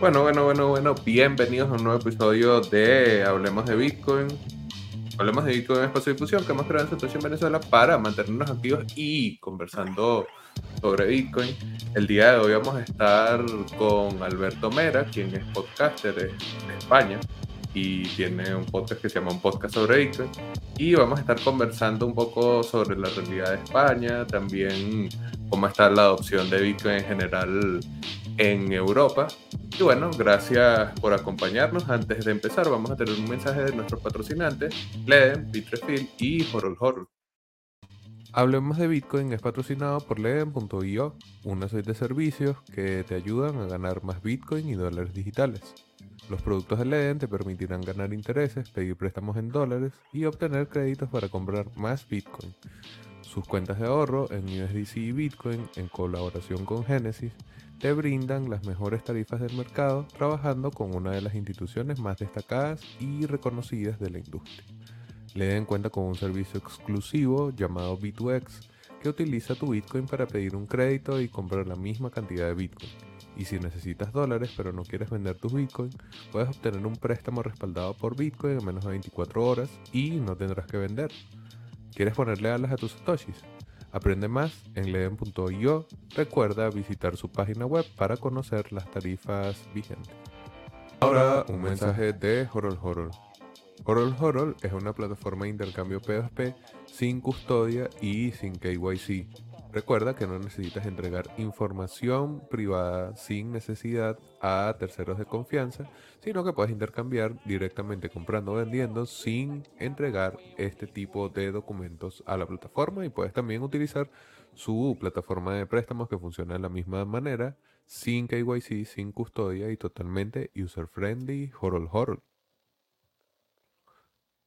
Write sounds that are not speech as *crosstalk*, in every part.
Bueno, bueno, bueno, bueno, bienvenidos a un nuevo episodio de Hablemos de Bitcoin. Hablemos de Bitcoin en espacio de difusión que hemos creado en Situación Venezuela para mantenernos activos y conversando sobre Bitcoin. El día de hoy vamos a estar con Alberto Mera, quien es podcaster de España y tiene un podcast que se llama Un Podcast sobre Bitcoin. Y vamos a estar conversando un poco sobre la realidad de España, también cómo está la adopción de Bitcoin en general en Europa. Y bueno, gracias por acompañarnos. Antes de empezar, vamos a tener un mensaje de nuestros patrocinantes, Leden, Bitrefill y Horol Horol. Hablemos de Bitcoin es patrocinado por Leden.io, una serie de servicios que te ayudan a ganar más Bitcoin y dólares digitales. Los productos de Leden te permitirán ganar intereses, pedir préstamos en dólares y obtener créditos para comprar más Bitcoin. Sus cuentas de ahorro en USDC y Bitcoin, en colaboración con Genesis, te brindan las mejores tarifas del mercado trabajando con una de las instituciones más destacadas y reconocidas de la industria. Le den cuenta con un servicio exclusivo llamado B2X que utiliza tu Bitcoin para pedir un crédito y comprar la misma cantidad de Bitcoin. Y si necesitas dólares pero no quieres vender tus Bitcoin, puedes obtener un préstamo respaldado por Bitcoin en menos de 24 horas y no tendrás que vender. ¿Quieres ponerle alas a tus satoshis? Aprende más en leden.io. Recuerda visitar su página web para conocer las tarifas vigentes. Ahora un mensaje de Horol Horol. Horol Horol es una plataforma de intercambio P2P sin custodia y sin KYC Recuerda que no necesitas entregar información privada sin necesidad a terceros de confianza, sino que puedes intercambiar directamente comprando o vendiendo sin entregar este tipo de documentos a la plataforma y puedes también utilizar su plataforma de préstamos que funciona de la misma manera, sin KYC, sin custodia y totalmente user friendly, horol horol.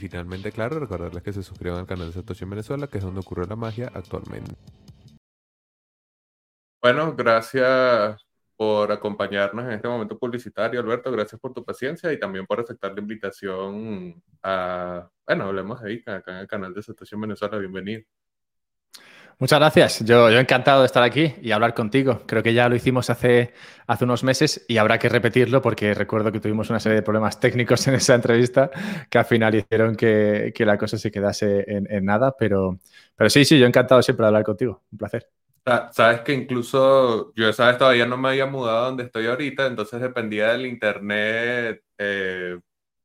finalmente, claro, recordarles que se suscriban al canal de Satoshi en Venezuela, que es donde ocurre la magia actualmente. Bueno, gracias por acompañarnos en este momento publicitario, Alberto. Gracias por tu paciencia y también por aceptar la invitación a, bueno, hablemos de Ica, acá en el canal de Satoshi en Venezuela. Bienvenido. Muchas gracias. Yo, yo encantado de estar aquí y hablar contigo. Creo que ya lo hicimos hace, hace unos meses y habrá que repetirlo porque recuerdo que tuvimos una serie de problemas técnicos *laughs* en esa entrevista que al final hicieron que, la cosa se quedase en, nada. Pero, pero sí, sí, yo encantado siempre de hablar contigo. Un placer. Sabes que incluso yo esa vez todavía no me había mudado donde estoy ahorita, entonces dependía del internet eh,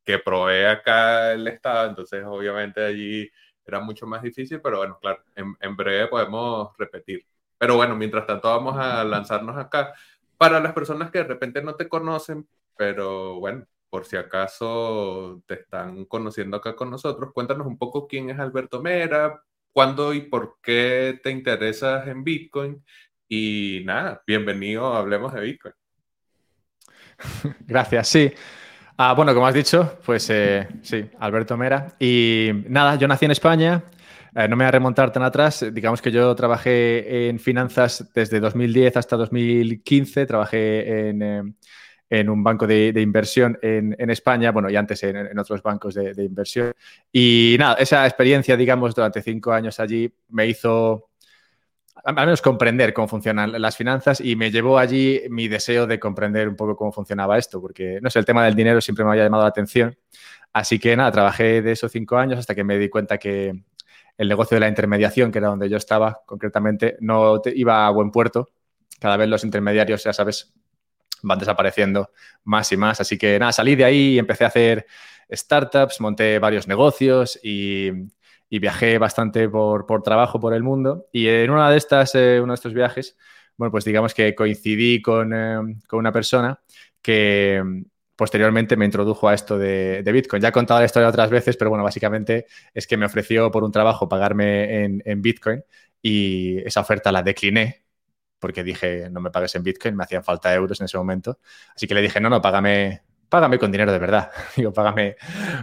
que provee acá el Estado, entonces obviamente allí era mucho más difícil, pero bueno, claro, en, breve podemos repetir. Pero bueno, mientras tanto vamos a lanzarnos acá. Para las personas que de repente no te conocen, pero bueno, por si acaso te están conociendo acá con nosotros, cuéntanos un poco quién es Alberto Mera, cuándo y por qué te interesas en Bitcoin. Y nada, bienvenido Hablemos de Bitcoin. *laughs* Gracias, sí. Ah, bueno, como has dicho, pues eh, sí, Alberto Mera. Y nada, yo nací en España, eh, no me voy a remontar tan atrás. Digamos que yo trabajé en finanzas desde 2010 hasta 2015. Trabajé en, eh, un banco de, inversión en, España, bueno, y antes en, otros bancos de, de, inversión. Y nada, esa experiencia, digamos, durante cinco años allí me hizo al menos comprender cómo funcionan las finanzas y me llevó allí mi deseo de comprender un poco cómo funcionaba esto, porque, no sé, el tema del dinero siempre me había llamado la atención. Así que nada, trabajé de esos cinco años hasta que me di cuenta que el negocio de la intermediación, que era donde yo estaba concretamente, no iba a buen puerto. Cada vez los intermediarios, ya sabes, van desapareciendo más y más. Así que nada, salí de ahí y empecé a hacer startups, monté varios negocios y y viajé bastante por, trabajo por el mundo. Y en una de estas, eh, uno de estos viajes, bueno, pues digamos que coincidí con, eh, una persona que mm, posteriormente me introdujo a esto de, Bitcoin. Ya he contado la historia otras veces, pero bueno, básicamente es que me ofreció por un trabajo pagarme en, en Bitcoin y esa oferta la decliné porque dije, no me pagues en Bitcoin, me hacían falta euros en ese momento. Así que le dije, no, no, págame, págame con dinero de verdad. *laughs* Digo, págame,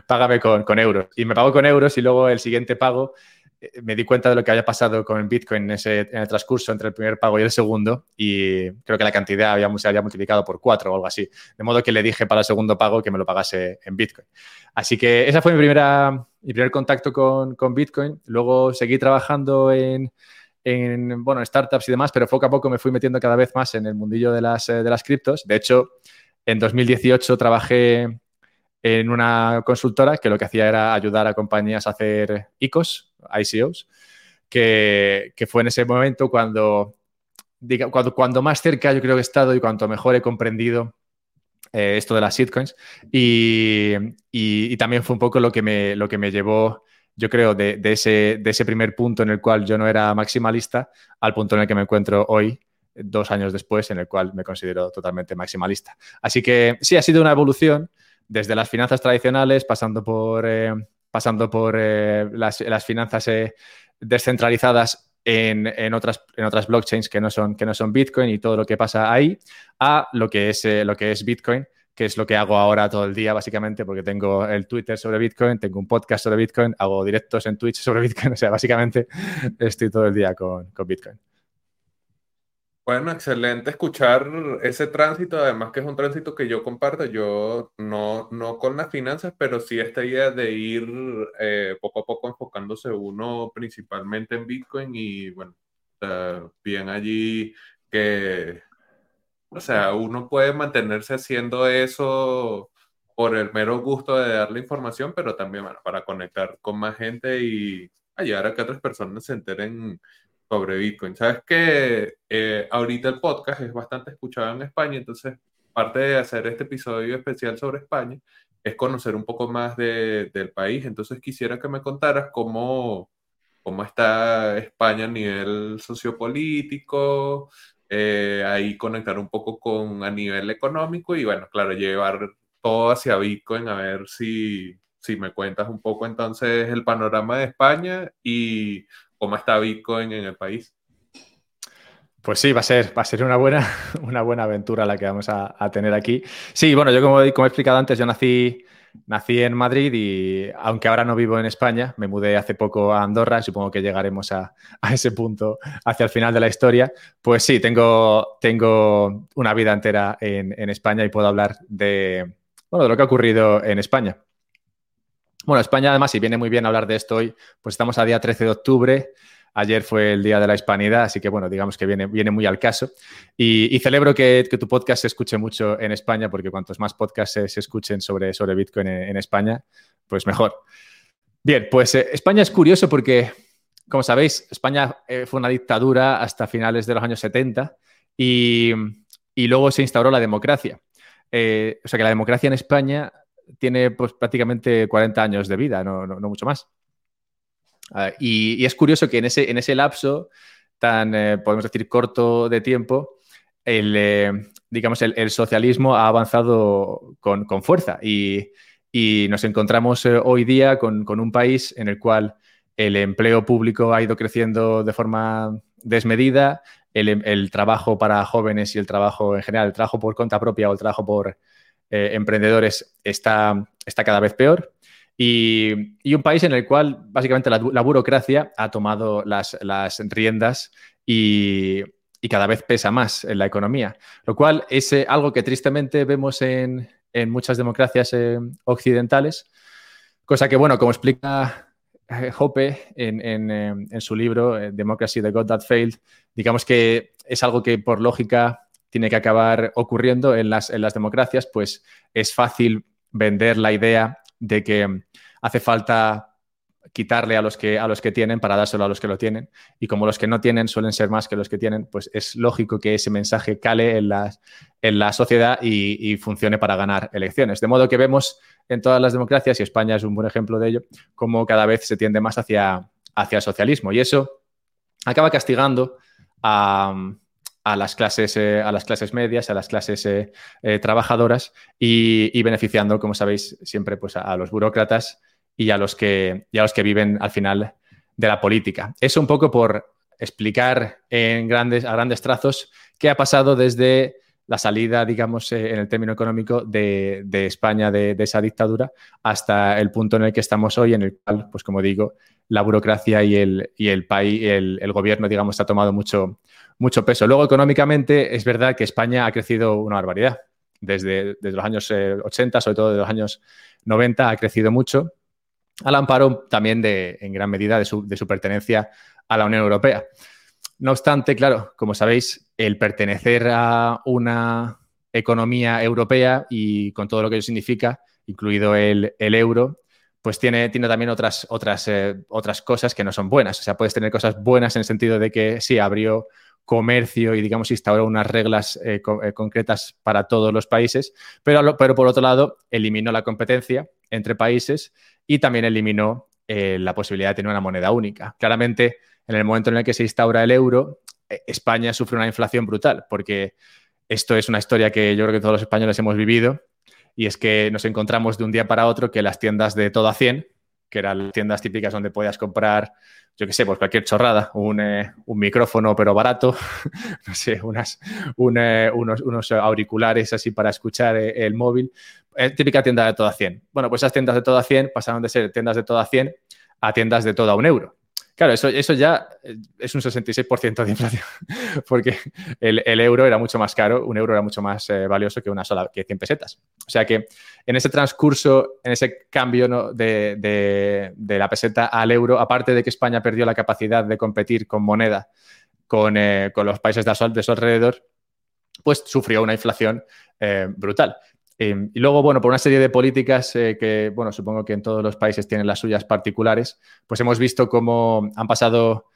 págame con, euros. Y me pago con euros y luego el siguiente pago eh, me di cuenta de lo que había pasado con Bitcoin en, ese, el transcurso entre el primer pago y el segundo y creo que la cantidad había, se había multiplicado por cuatro o algo así. De modo que le dije para el segundo pago que me lo pagase en Bitcoin. Así que esa fue mi, primera, mi primer contacto con, Bitcoin. Luego seguí trabajando en, en bueno, startups y demás, pero poco a poco me fui metiendo cada vez más en el mundillo de las, eh, de las criptos. De hecho, en 2018 trabajé en una consultora que lo que hacía era ayudar a compañías a hacer ICOs, ICOs, que, fue en ese momento cuando, diga, cuando, más cerca yo creo que he estado y cuanto mejor he comprendido eh, esto de las shitcoins. Y, también fue un poco lo que me, lo que me llevó, yo creo, de, ese, de ese primer punto en el cual yo no era maximalista al punto en el que me encuentro hoy, dos años después, en el cual me considero totalmente maximalista. Así que sí, ha sido una evolución desde las finanzas tradicionales, pasando por, eh, pasando por eh, las, las, finanzas eh, descentralizadas en, en, otras, en otras blockchains que no, son, que no son Bitcoin y todo lo que pasa ahí, a lo que es, lo que es Bitcoin, que es lo que hago ahora todo el día, básicamente, porque tengo el Twitter sobre Bitcoin, tengo un podcast sobre Bitcoin, hago directos en Twitch sobre Bitcoin, *laughs* o sea, básicamente estoy todo el día con, con Bitcoin. Bueno, excelente escuchar ese tránsito, además que es un tránsito que yo comparto, yo no, no con las finanzas, pero sí esta idea de ir eh, poco a poco enfocándose uno principalmente en Bitcoin y bueno, bien allí que, o sea, uno puede mantenerse haciendo eso por el mero gusto de darle información, pero también para conectar con más gente y ayudar a que otras personas se enteren sobre Bitcoin. Sabes que eh, ahorita el podcast es bastante escuchado en España, entonces parte de hacer este episodio especial sobre España es conocer un poco más de, del país. Entonces quisiera que me contaras cómo, cómo está España a nivel sociopolítico, eh, ahí conectar un poco con a nivel económico y bueno, claro, llevar todo hacia Bitcoin a ver si, si me cuentas un poco entonces el panorama de España y cómo está Bitcoin en el país. Pues sí, va a ser, va a ser una, buena, *laughs* una buena aventura la que vamos a, tener aquí. Sí, bueno, yo como, como, he explicado antes, yo nací, nací en Madrid y aunque ahora no vivo en España, me mudé hace poco a Andorra, supongo que llegaremos a, a ese punto hacia el final de la historia. Pues sí, tengo, tengo una vida entera en, en España y puedo hablar de, bueno, de lo que ha ocurrido en España. Bueno, España además, y viene muy bien hablar de esto hoy, pues estamos a día 13 de octubre. Ayer fue el Día de la Hispanidad, así que bueno, digamos que viene, viene muy al caso. Y, celebro que, tu podcast se escuche mucho en España, porque cuantos más podcasts se, escuchen sobre, sobre Bitcoin en, España, pues mejor. Bien, pues eh, España es curioso porque, como sabéis, España eh, fue una dictadura hasta finales de los años 70 y, y luego se instauró la democracia. Eh, o sea que la democracia en España tiene pues, prácticamente 40 años de vida, no, no, mucho más. Uh, y, es curioso que en ese, en ese lapso tan, eh, podemos decir, corto de tiempo, el, eh, digamos, el, el, socialismo ha avanzado con, con fuerza y, y, nos encontramos eh, hoy día con, con, un país en el cual el empleo público ha ido creciendo de forma desmedida, el, el, trabajo para jóvenes y el trabajo en general, el trabajo por cuenta propia o el trabajo por, eh, emprendedores está, está cada vez peor. Y, y, un país en el cual básicamente la, burocracia ha tomado las, las riendas y, y, cada vez pesa más en la economía, lo cual es eh, algo que tristemente vemos en, en muchas democracias eh, occidentales, cosa que, bueno, como explica eh, Hoppe en, en, en su libro Democracy, the God That Failed, digamos que es algo que por lógica tiene que acabar ocurriendo en las, en las democracias, pues es fácil vender la idea de que hace falta quitarle a los que a los que tienen para dárselo a los que lo tienen. Y como los que no tienen suelen ser más que los que tienen pues es lógico que ese mensaje cale en la, en la sociedad y, funcione para ganar elecciones. De modo que vemos en todas las democracias y España es un buen ejemplo de ello como cada vez se tiende más hacia hacia el socialismo. Y eso acaba castigando a, a las clases, eh, a las clases medias, a las clases eh, eh, trabajadoras y, beneficiando, como sabéis, siempre pues, a, los burócratas y a los, que, y a los que viven al final de la política. Eso un poco por explicar en grandes, a grandes trazos qué ha pasado desde la salida, digamos, eh, en el término económico de, España de, esa dictadura hasta el punto en el que estamos hoy, en el cual, pues como digo, la burocracia y el, y el país, el, gobierno, digamos, ha tomado mucho, mucho peso. Luego, económicamente, es verdad que España ha crecido una barbaridad. Desde, desde los años 80, eh, sobre todo de los años 90, ha crecido mucho, al amparo también de, en gran medida de su, de su pertenencia a la Unión Europea. No obstante, claro, como sabéis, el pertenecer a una economía europea y con todo lo que ello significa, incluido el, euro, pues tiene, tiene, también otras, otras, eh, otras cosas que no son buenas. O sea, puedes tener cosas buenas en el sentido de que sí, abrió comercio y, digamos, instauró unas reglas eh, eh, concretas para todos los países, pero, pero por otro lado, eliminó la competencia entre países y también eliminó la posibilidad de tener una moneda única. Claramente, en el momento en el que se instaura el euro, eh, España sufre una inflación brutal, porque esto es una historia que yo creo que todos los españoles hemos vivido, y es que nos encontramos de un día para otro que las tiendas de todo a 100, que eran tiendas típicas donde podías comprar, yo qué sé, pues cualquier chorrada, un, eh, micrófono pero barato, *laughs* no sé, unas, eh, unos, auriculares así para escuchar el móvil, típica tienda de todo a 100. Bueno, pues esas tiendas de todo a 100 pasaron de ser tiendas de todo a 100 a tiendas de todo a un euro. Claro, eso, eso ya eh, es un 66% de inflación, *laughs* porque el, euro era mucho más caro, un euro era mucho más eh, valioso que una sola, que 100 pesetas. O sea que en ese transcurso, en ese cambio de, la peseta al euro, aparte de que España perdió la capacidad de competir con moneda con, eh, los países de de su alrededor, pues sufrió una inflación brutal. Em, y luego, bueno, por una serie de políticas eh, que, bueno, supongo que en todos los países tienen las suyas particulares, pues hemos visto cómo han pasado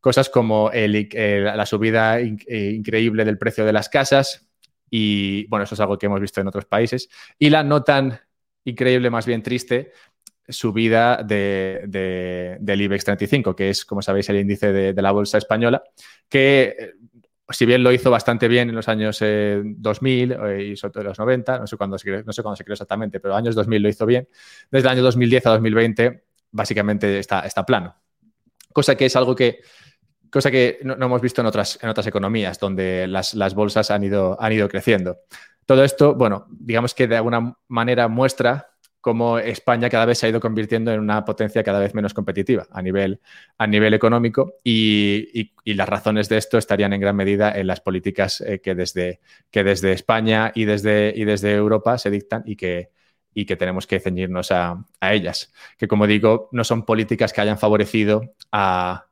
cosas como la subida eh, increíble del precio de las casas y, bueno, eso es algo que hemos visto en otros países, y la no tan increíble, más bien triste, subida de, del IBEX 35, que es, como sabéis, el índice de, de la bolsa española, que si bien lo hizo bastante bien en los años 2000 eh, y sobre todo los 90, no sé, cuándo se, no sé cuándo se creó exactamente, pero años 2000 lo hizo bien, desde el año 2010 a 2020 básicamente está, está plano. Cosa que es algo que, cosa que no, hemos visto en otras, en otras economías, donde las, las, bolsas han ido, han ido creciendo. Todo esto, bueno, digamos que de alguna manera muestra cómo España cada vez se ha ido convirtiendo en una potencia cada vez menos competitiva a nivel, a nivel económico y, las razones de esto estarían en gran medida en las políticas eh, que, desde, que desde España y desde, y desde Europa se dictan y que, y que tenemos que ceñirnos a, ellas. Que como digo, no son políticas que hayan favorecido a,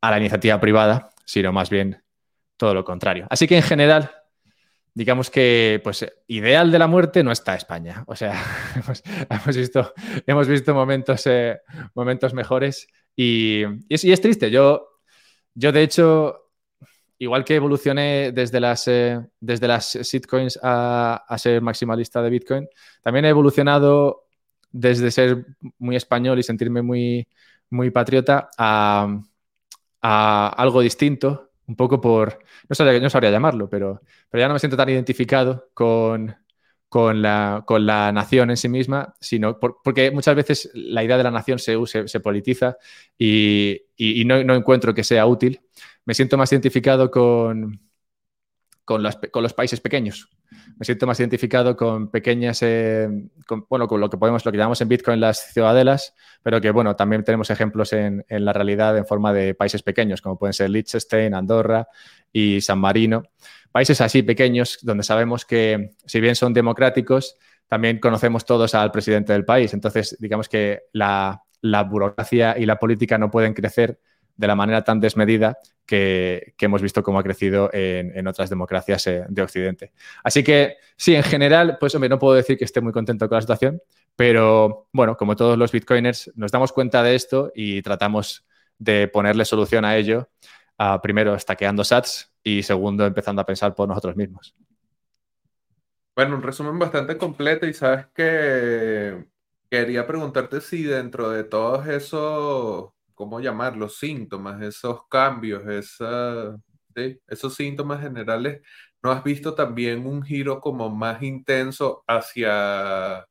a la iniciativa privada, sino más bien todo lo contrario. Así que en general digamos que, pues, ideal de la muerte no está España. O sea, *laughs* hemos, visto, hemos visto momentos, eh, momentos mejores y, es, triste. Yo, yo, de hecho, igual que evolucioné desde las, eh, desde las shitcoins a, ser maximalista de Bitcoin, también he evolucionado desde ser muy español y sentirme muy, muy patriota a, a algo distinto un poco por, no sabría, no sabría llamarlo, pero, pero ya no me siento tan identificado con, con, la, con la nación en sí misma, sino porque muchas veces la idea de la nación se, se, politiza y, y, no, no, encuentro que sea útil. Me siento más identificado con, con, con los países pequeños, me siento más identificado con pequeñas, eh, bueno, con lo que podemos, lo que llamamos en Bitcoin las ciudadelas, pero que, bueno, también tenemos ejemplos en, la realidad en forma de países pequeños, como pueden ser Liechtenstein, Andorra y San Marino. Países así pequeños, donde sabemos que, si bien son democráticos, también conocemos todos al presidente del país. Entonces, digamos que la burocracia y la política no pueden crecer de la manera tan desmedida que, hemos visto cómo ha crecido en, otras democracias eh, de Occidente. Así que sí, en general, pues hombre, no puedo decir que esté muy contento con la situación, pero bueno, como todos los bitcoiners, nos damos cuenta de esto y tratamos de ponerle solución a ello, primero estaqueando sats y segundo empezando a pensar por nosotros mismos. Bueno, un resumen bastante completo y sabes que quería preguntarte si dentro de todos esos ¿cómo llamarlos? Síntomas, esos cambios, esos síntomas generales, ¿no has visto también un giro como más intenso hacia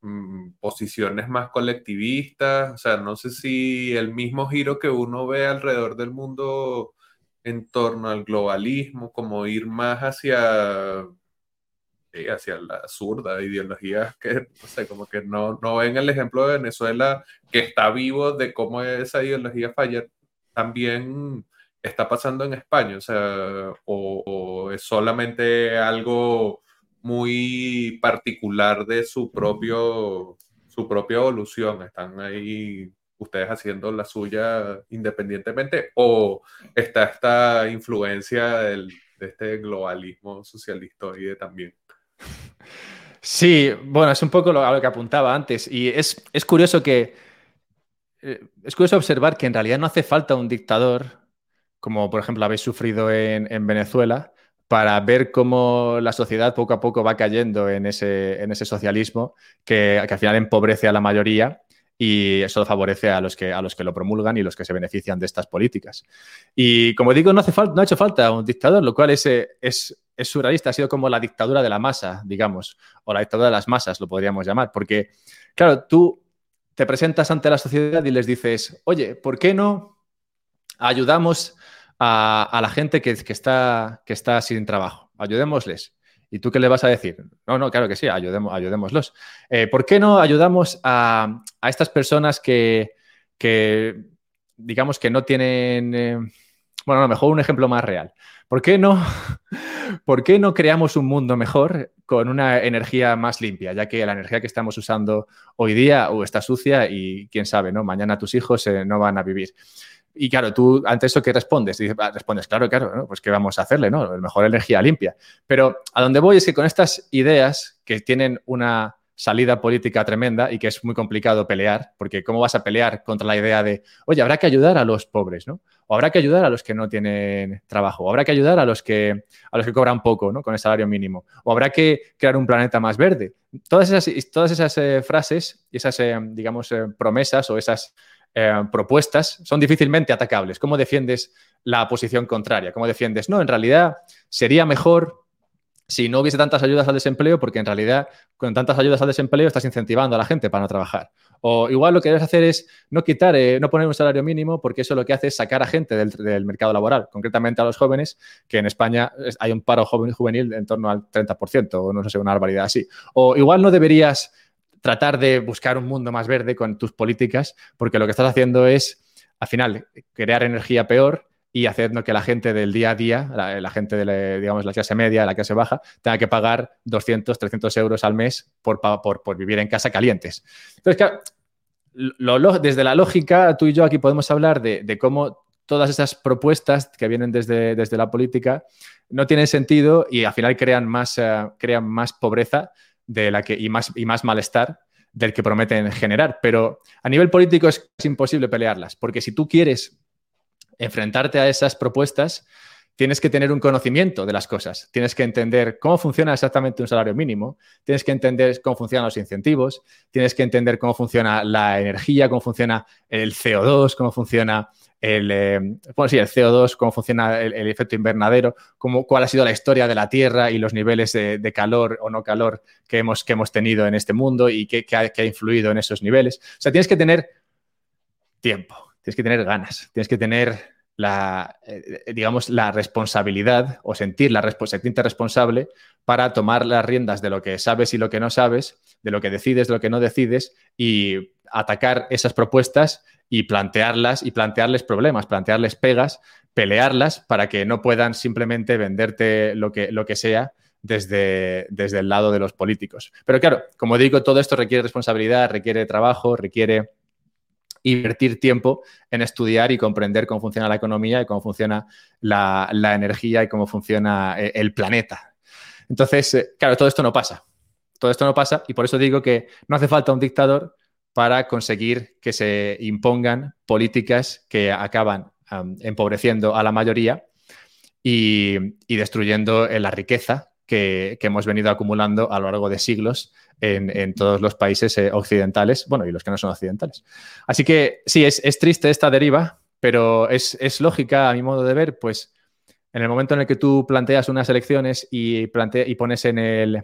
mm, posiciones más colectivistas? O sea, no sé si el mismo giro que uno ve alrededor del mundo en torno al globalismo, como ir más hacia, hacia la zurda, ideologías que, no sé, como que no, no ven el ejemplo de Venezuela que está vivo de cómo esa ideología falla, también está pasando en España, o sea, o, es solamente algo muy particular de su propio su propia evolución, están ahí ustedes haciendo la suya independientemente o está esta influencia del, de este globalismo socialista también. Sí, bueno, es un poco lo, a lo que apuntaba antes y es, es curioso que eh, es curioso observar que en realidad no hace falta un dictador, como por ejemplo habéis sufrido en, en Venezuela, para ver cómo la sociedad poco a poco va cayendo en ese, en ese socialismo que, que, al final empobrece a la mayoría y eso favorece a los, que, a los que lo promulgan y los que se benefician de estas políticas. Y como digo, no, hace falta, no ha hecho falta un dictador, lo cual es, es, es surrealista, ha sido como la dictadura de la masa, digamos, o la dictadura de las masas, lo podríamos llamar, porque, claro, tú te presentas ante la sociedad y les dices, oye, ¿por qué no ayudamos a, la gente que, está, que está sin trabajo. Ayudémosles. ¿Y tú qué le vas a decir? No, no, claro que sí, ayudemos, ayudémoslos. Eh, ¿Por qué no ayudamos a, estas personas que, digamos, que no tienen... Eh, bueno, a lo mejor un ejemplo más real. ¿Por qué, no, *laughs* ¿Por qué no creamos un mundo mejor con una energía más limpia? Ya que la energía que estamos usando hoy día está sucia y quién sabe, ¿no? Mañana tus hijos eh, no van a vivir. Y claro, tú ante eso, ¿qué respondes? Ah, respondes, claro, claro, pues ¿qué vamos a hacerle? ¿no? mejor energía limpia. Pero a donde voy es que con estas ideas que tienen una salida política tremenda y que es muy complicado pelear, porque ¿cómo vas a pelear contra la idea de, oye, habrá que ayudar a los pobres, ¿no? O habrá que ayudar a los que no tienen trabajo, o habrá que ayudar a los que, a los que cobran poco, ¿no? Con el salario mínimo, o habrá que crear un planeta más verde. Todas esas, todas esas eh, frases y esas, eh, digamos, eh, promesas o esas propuestas son difícilmente atacables. ¿Cómo defiendes la posición contraria? ¿Cómo defiendes? No, en realidad sería mejor si no hubiese tantas ayudas al desempleo, porque en realidad con tantas ayudas al desempleo estás incentivando a la gente para no trabajar. O igual lo que debes hacer es no quitar, eh, no poner un salario mínimo, porque eso lo que hace es sacar a gente del, mercado laboral, concretamente a los jóvenes, que en España hay un paro joven, juvenil en torno al 30%, o no sé, una barbaridad así. O igual no deberías tratar de buscar un mundo más verde con tus políticas, porque lo que estás haciendo es, al final, crear energía peor y haciendo que la gente del día a día, la, gente de la, digamos, la clase media, la clase baja, tenga que pagar 200, 300 euros al mes por, por, vivir en casa calientes. Entonces, claro, desde la lógica, tú y yo aquí podemos hablar de, cómo todas esas propuestas que vienen desde, desde, la política no tienen sentido y al final crean más, eh, crean más pobreza de la que, y, más, y más malestar del que prometen generar. Pero a nivel político es imposible pelearlas, porque si tú quieres enfrentarte a esas propuestas, tienes que tener un conocimiento de las cosas, tienes que entender cómo funciona exactamente un salario mínimo, tienes que entender cómo funcionan los incentivos, tienes que entender cómo funciona la energía, cómo funciona el CO2, cómo funciona el, eh, el CO2, cómo funciona el, efecto invernadero, cómo, cuál ha sido la historia de la Tierra y los niveles de, calor o no calor que hemos, que hemos tenido en este mundo y qué, ha, influido en esos niveles. O sea, tienes que tener tiempo, tienes que tener ganas, tienes que tener la, eh, digamos, la responsabilidad o sentir la sentirte responsable para tomar las riendas de lo que sabes y lo que no sabes, de lo que decides, de lo que no decides y atacar esas propuestas y plantearlas y plantearles problemas, plantearles pegas, pelearlas para que no puedan simplemente venderte lo que, lo que sea desde, desde el lado de los políticos. Pero claro, como digo, todo esto requiere responsabilidad, requiere trabajo, requiere invertir tiempo en estudiar y comprender cómo funciona la economía y cómo funciona la, energía y cómo funciona eh, el planeta. Entonces, eh, claro, todo esto no pasa. Todo esto no pasa y por eso digo que no hace falta un dictador, para conseguir que se impongan políticas que acaban empobreciendo a la mayoría y, destruyendo eh, la riqueza que, hemos venido acumulando a lo largo de siglos en, todos los países eh, occidentales, bueno, y los que no son occidentales. Así que sí, es, triste esta deriva, pero es, lógica a mi modo de ver, pues en el momento en el que tú planteas unas elecciones y, pones en el,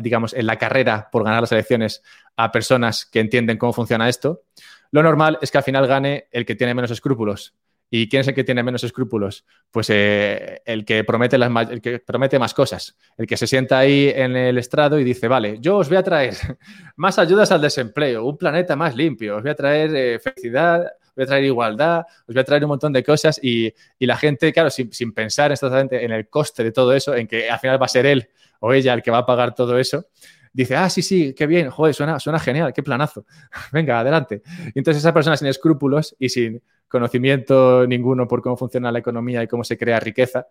digamos, en la carrera por ganar las elecciones a personas que entienden cómo funciona esto, lo normal es que al final gane el que tiene menos escrúpulos. ¿Y quién es el que tiene menos escrúpulos? Pues eh, el, que promete el que promete más cosas, el que se sienta ahí en el estrado y dice, vale, yo os voy a traer *laughs* más ayudas al desempleo, un planeta más limpio, os voy a traer eh, felicidad, voy a traer igualdad, os voy a traer un montón de cosas y, la gente, claro, sin, sin pensar exactamente en el coste de todo eso, en que al final va a ser él o ella el que va a pagar todo eso, dice, ah, sí, sí, qué bien, joder, suena, suena genial, qué planazo, *laughs* venga, adelante. Y entonces esa persona sin escrúpulos y sin conocimiento ninguno por cómo funciona la economía y cómo se crea riqueza,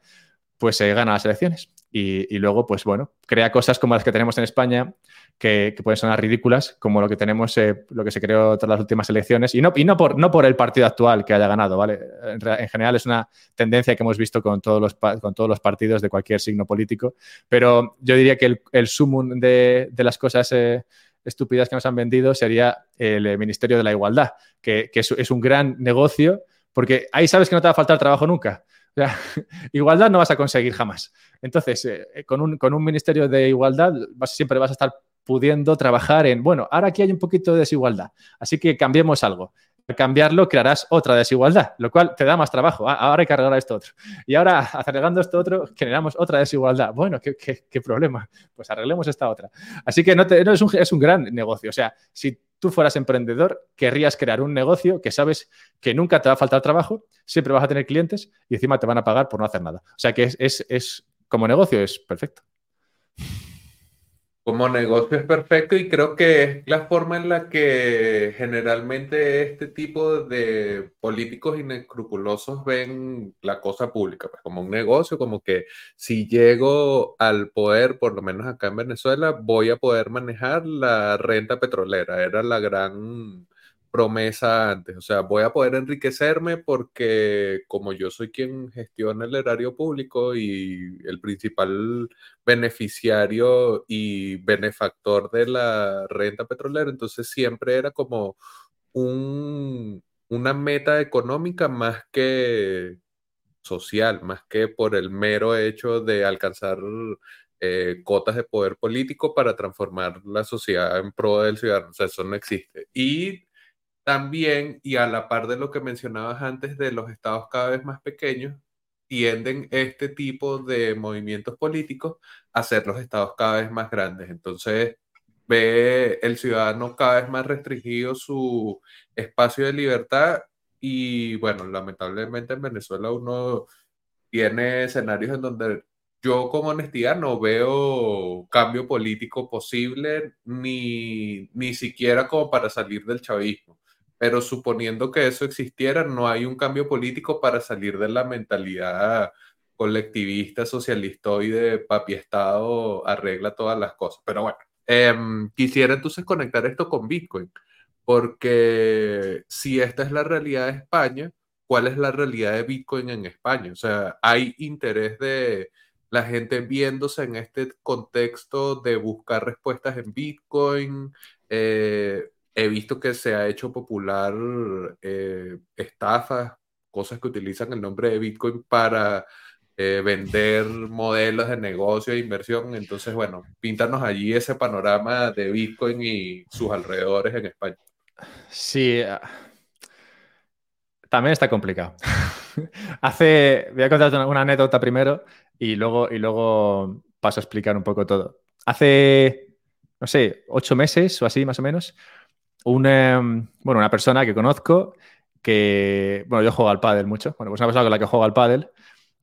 pues se gana las elecciones. Y, luego, pues bueno, crea cosas como las que tenemos en España, que, pueden sonar ridículas, como lo que tenemos, eh, lo que se creó tras las últimas elecciones, y no, y no, por, no por el partido actual que haya ganado, ¿vale? En, general es una tendencia que hemos visto con todos los, con todos los partidos de cualquier signo político, pero yo diría que el, sumum de, las cosas... Eh, estúpidas que nos han vendido sería el Ministerio de la Igualdad, que, es, un gran negocio, porque ahí sabes que no te va a faltar trabajo nunca. *laughs* igualdad no vas a conseguir jamás. Entonces, eh, con, un, con, un, ministerio de igualdad siempre vas a estar pudiendo trabajar en, bueno, ahora aquí hay un poquito de desigualdad, así que cambiemos algo. Cambiarlo, crearás otra desigualdad, lo cual te da más trabajo. Ah, ahora hay que arreglar esto otro. Y ahora, acelerando esto otro, generamos otra desigualdad. Bueno, ¿qué, problema? Pues arreglemos esta otra. Así que no, un, es un gran negocio. O sea, si tú fueras emprendedor, querrías crear un negocio que sabes que nunca te va a faltar trabajo, siempre vas a tener clientes y encima te van a pagar por no hacer nada. O sea que es, es, como negocio es perfecto. Como negocio es perfecto y creo que es la forma en la que generalmente este tipo de políticos inescrupulosos ven la cosa pública, pues como un negocio, como que si llego al poder, por lo menos acá en Venezuela, voy a poder manejar la renta petrolera. Era la gran promesa antes. O sea, voy a poder enriquecerme porque como yo soy quien gestiona el erario público y el principal beneficiario y benefactor de la renta petrolera, entonces siempre era como un, una meta económica más que social, más que por el mero hecho de alcanzar eh, cotas de poder político para transformar la sociedad en pro del ciudadano. O sea, eso no existe. Y también, y a la par de lo que mencionabas antes de los estados cada vez más pequeños, tienden este tipo de movimientos políticos a ser los estados cada vez más grandes. Entonces, ve el ciudadano cada vez más restringido su espacio de libertad y bueno, lamentablemente en Venezuela uno tiene escenarios en donde yo con honestidad no veo cambio político posible ni, ni siquiera como para salir del chavismo pero suponiendo que eso existiera, no hay un cambio político para salir de la mentalidad colectivista, socialistoide, papi Estado arregla todas las cosas. Pero bueno, em, quisiera entonces conectar esto con Bitcoin, porque si esta es la realidad de España, ¿cuál es la realidad de Bitcoin en España? O sea, hay interés de la gente viéndose en este contexto de buscar respuestas en Bitcoin. Eh, he visto que se ha hecho popular eh, estafas, cosas que utilizan el nombre de Bitcoin para eh, vender modelos de negocio e inversión. Entonces, bueno, píntanos allí ese panorama de Bitcoin y sus alrededores en España. Sí, ah, también está complicado. *laughs* Hace, voy a contarte una, anécdota primero y luego, y luego paso a explicar un poco todo. Hace, no sé, ocho meses o así más o menos, una, bueno, una persona que conozco que, bueno, yo juego al pádel mucho. Bueno, pues una persona con la que juego al pádel.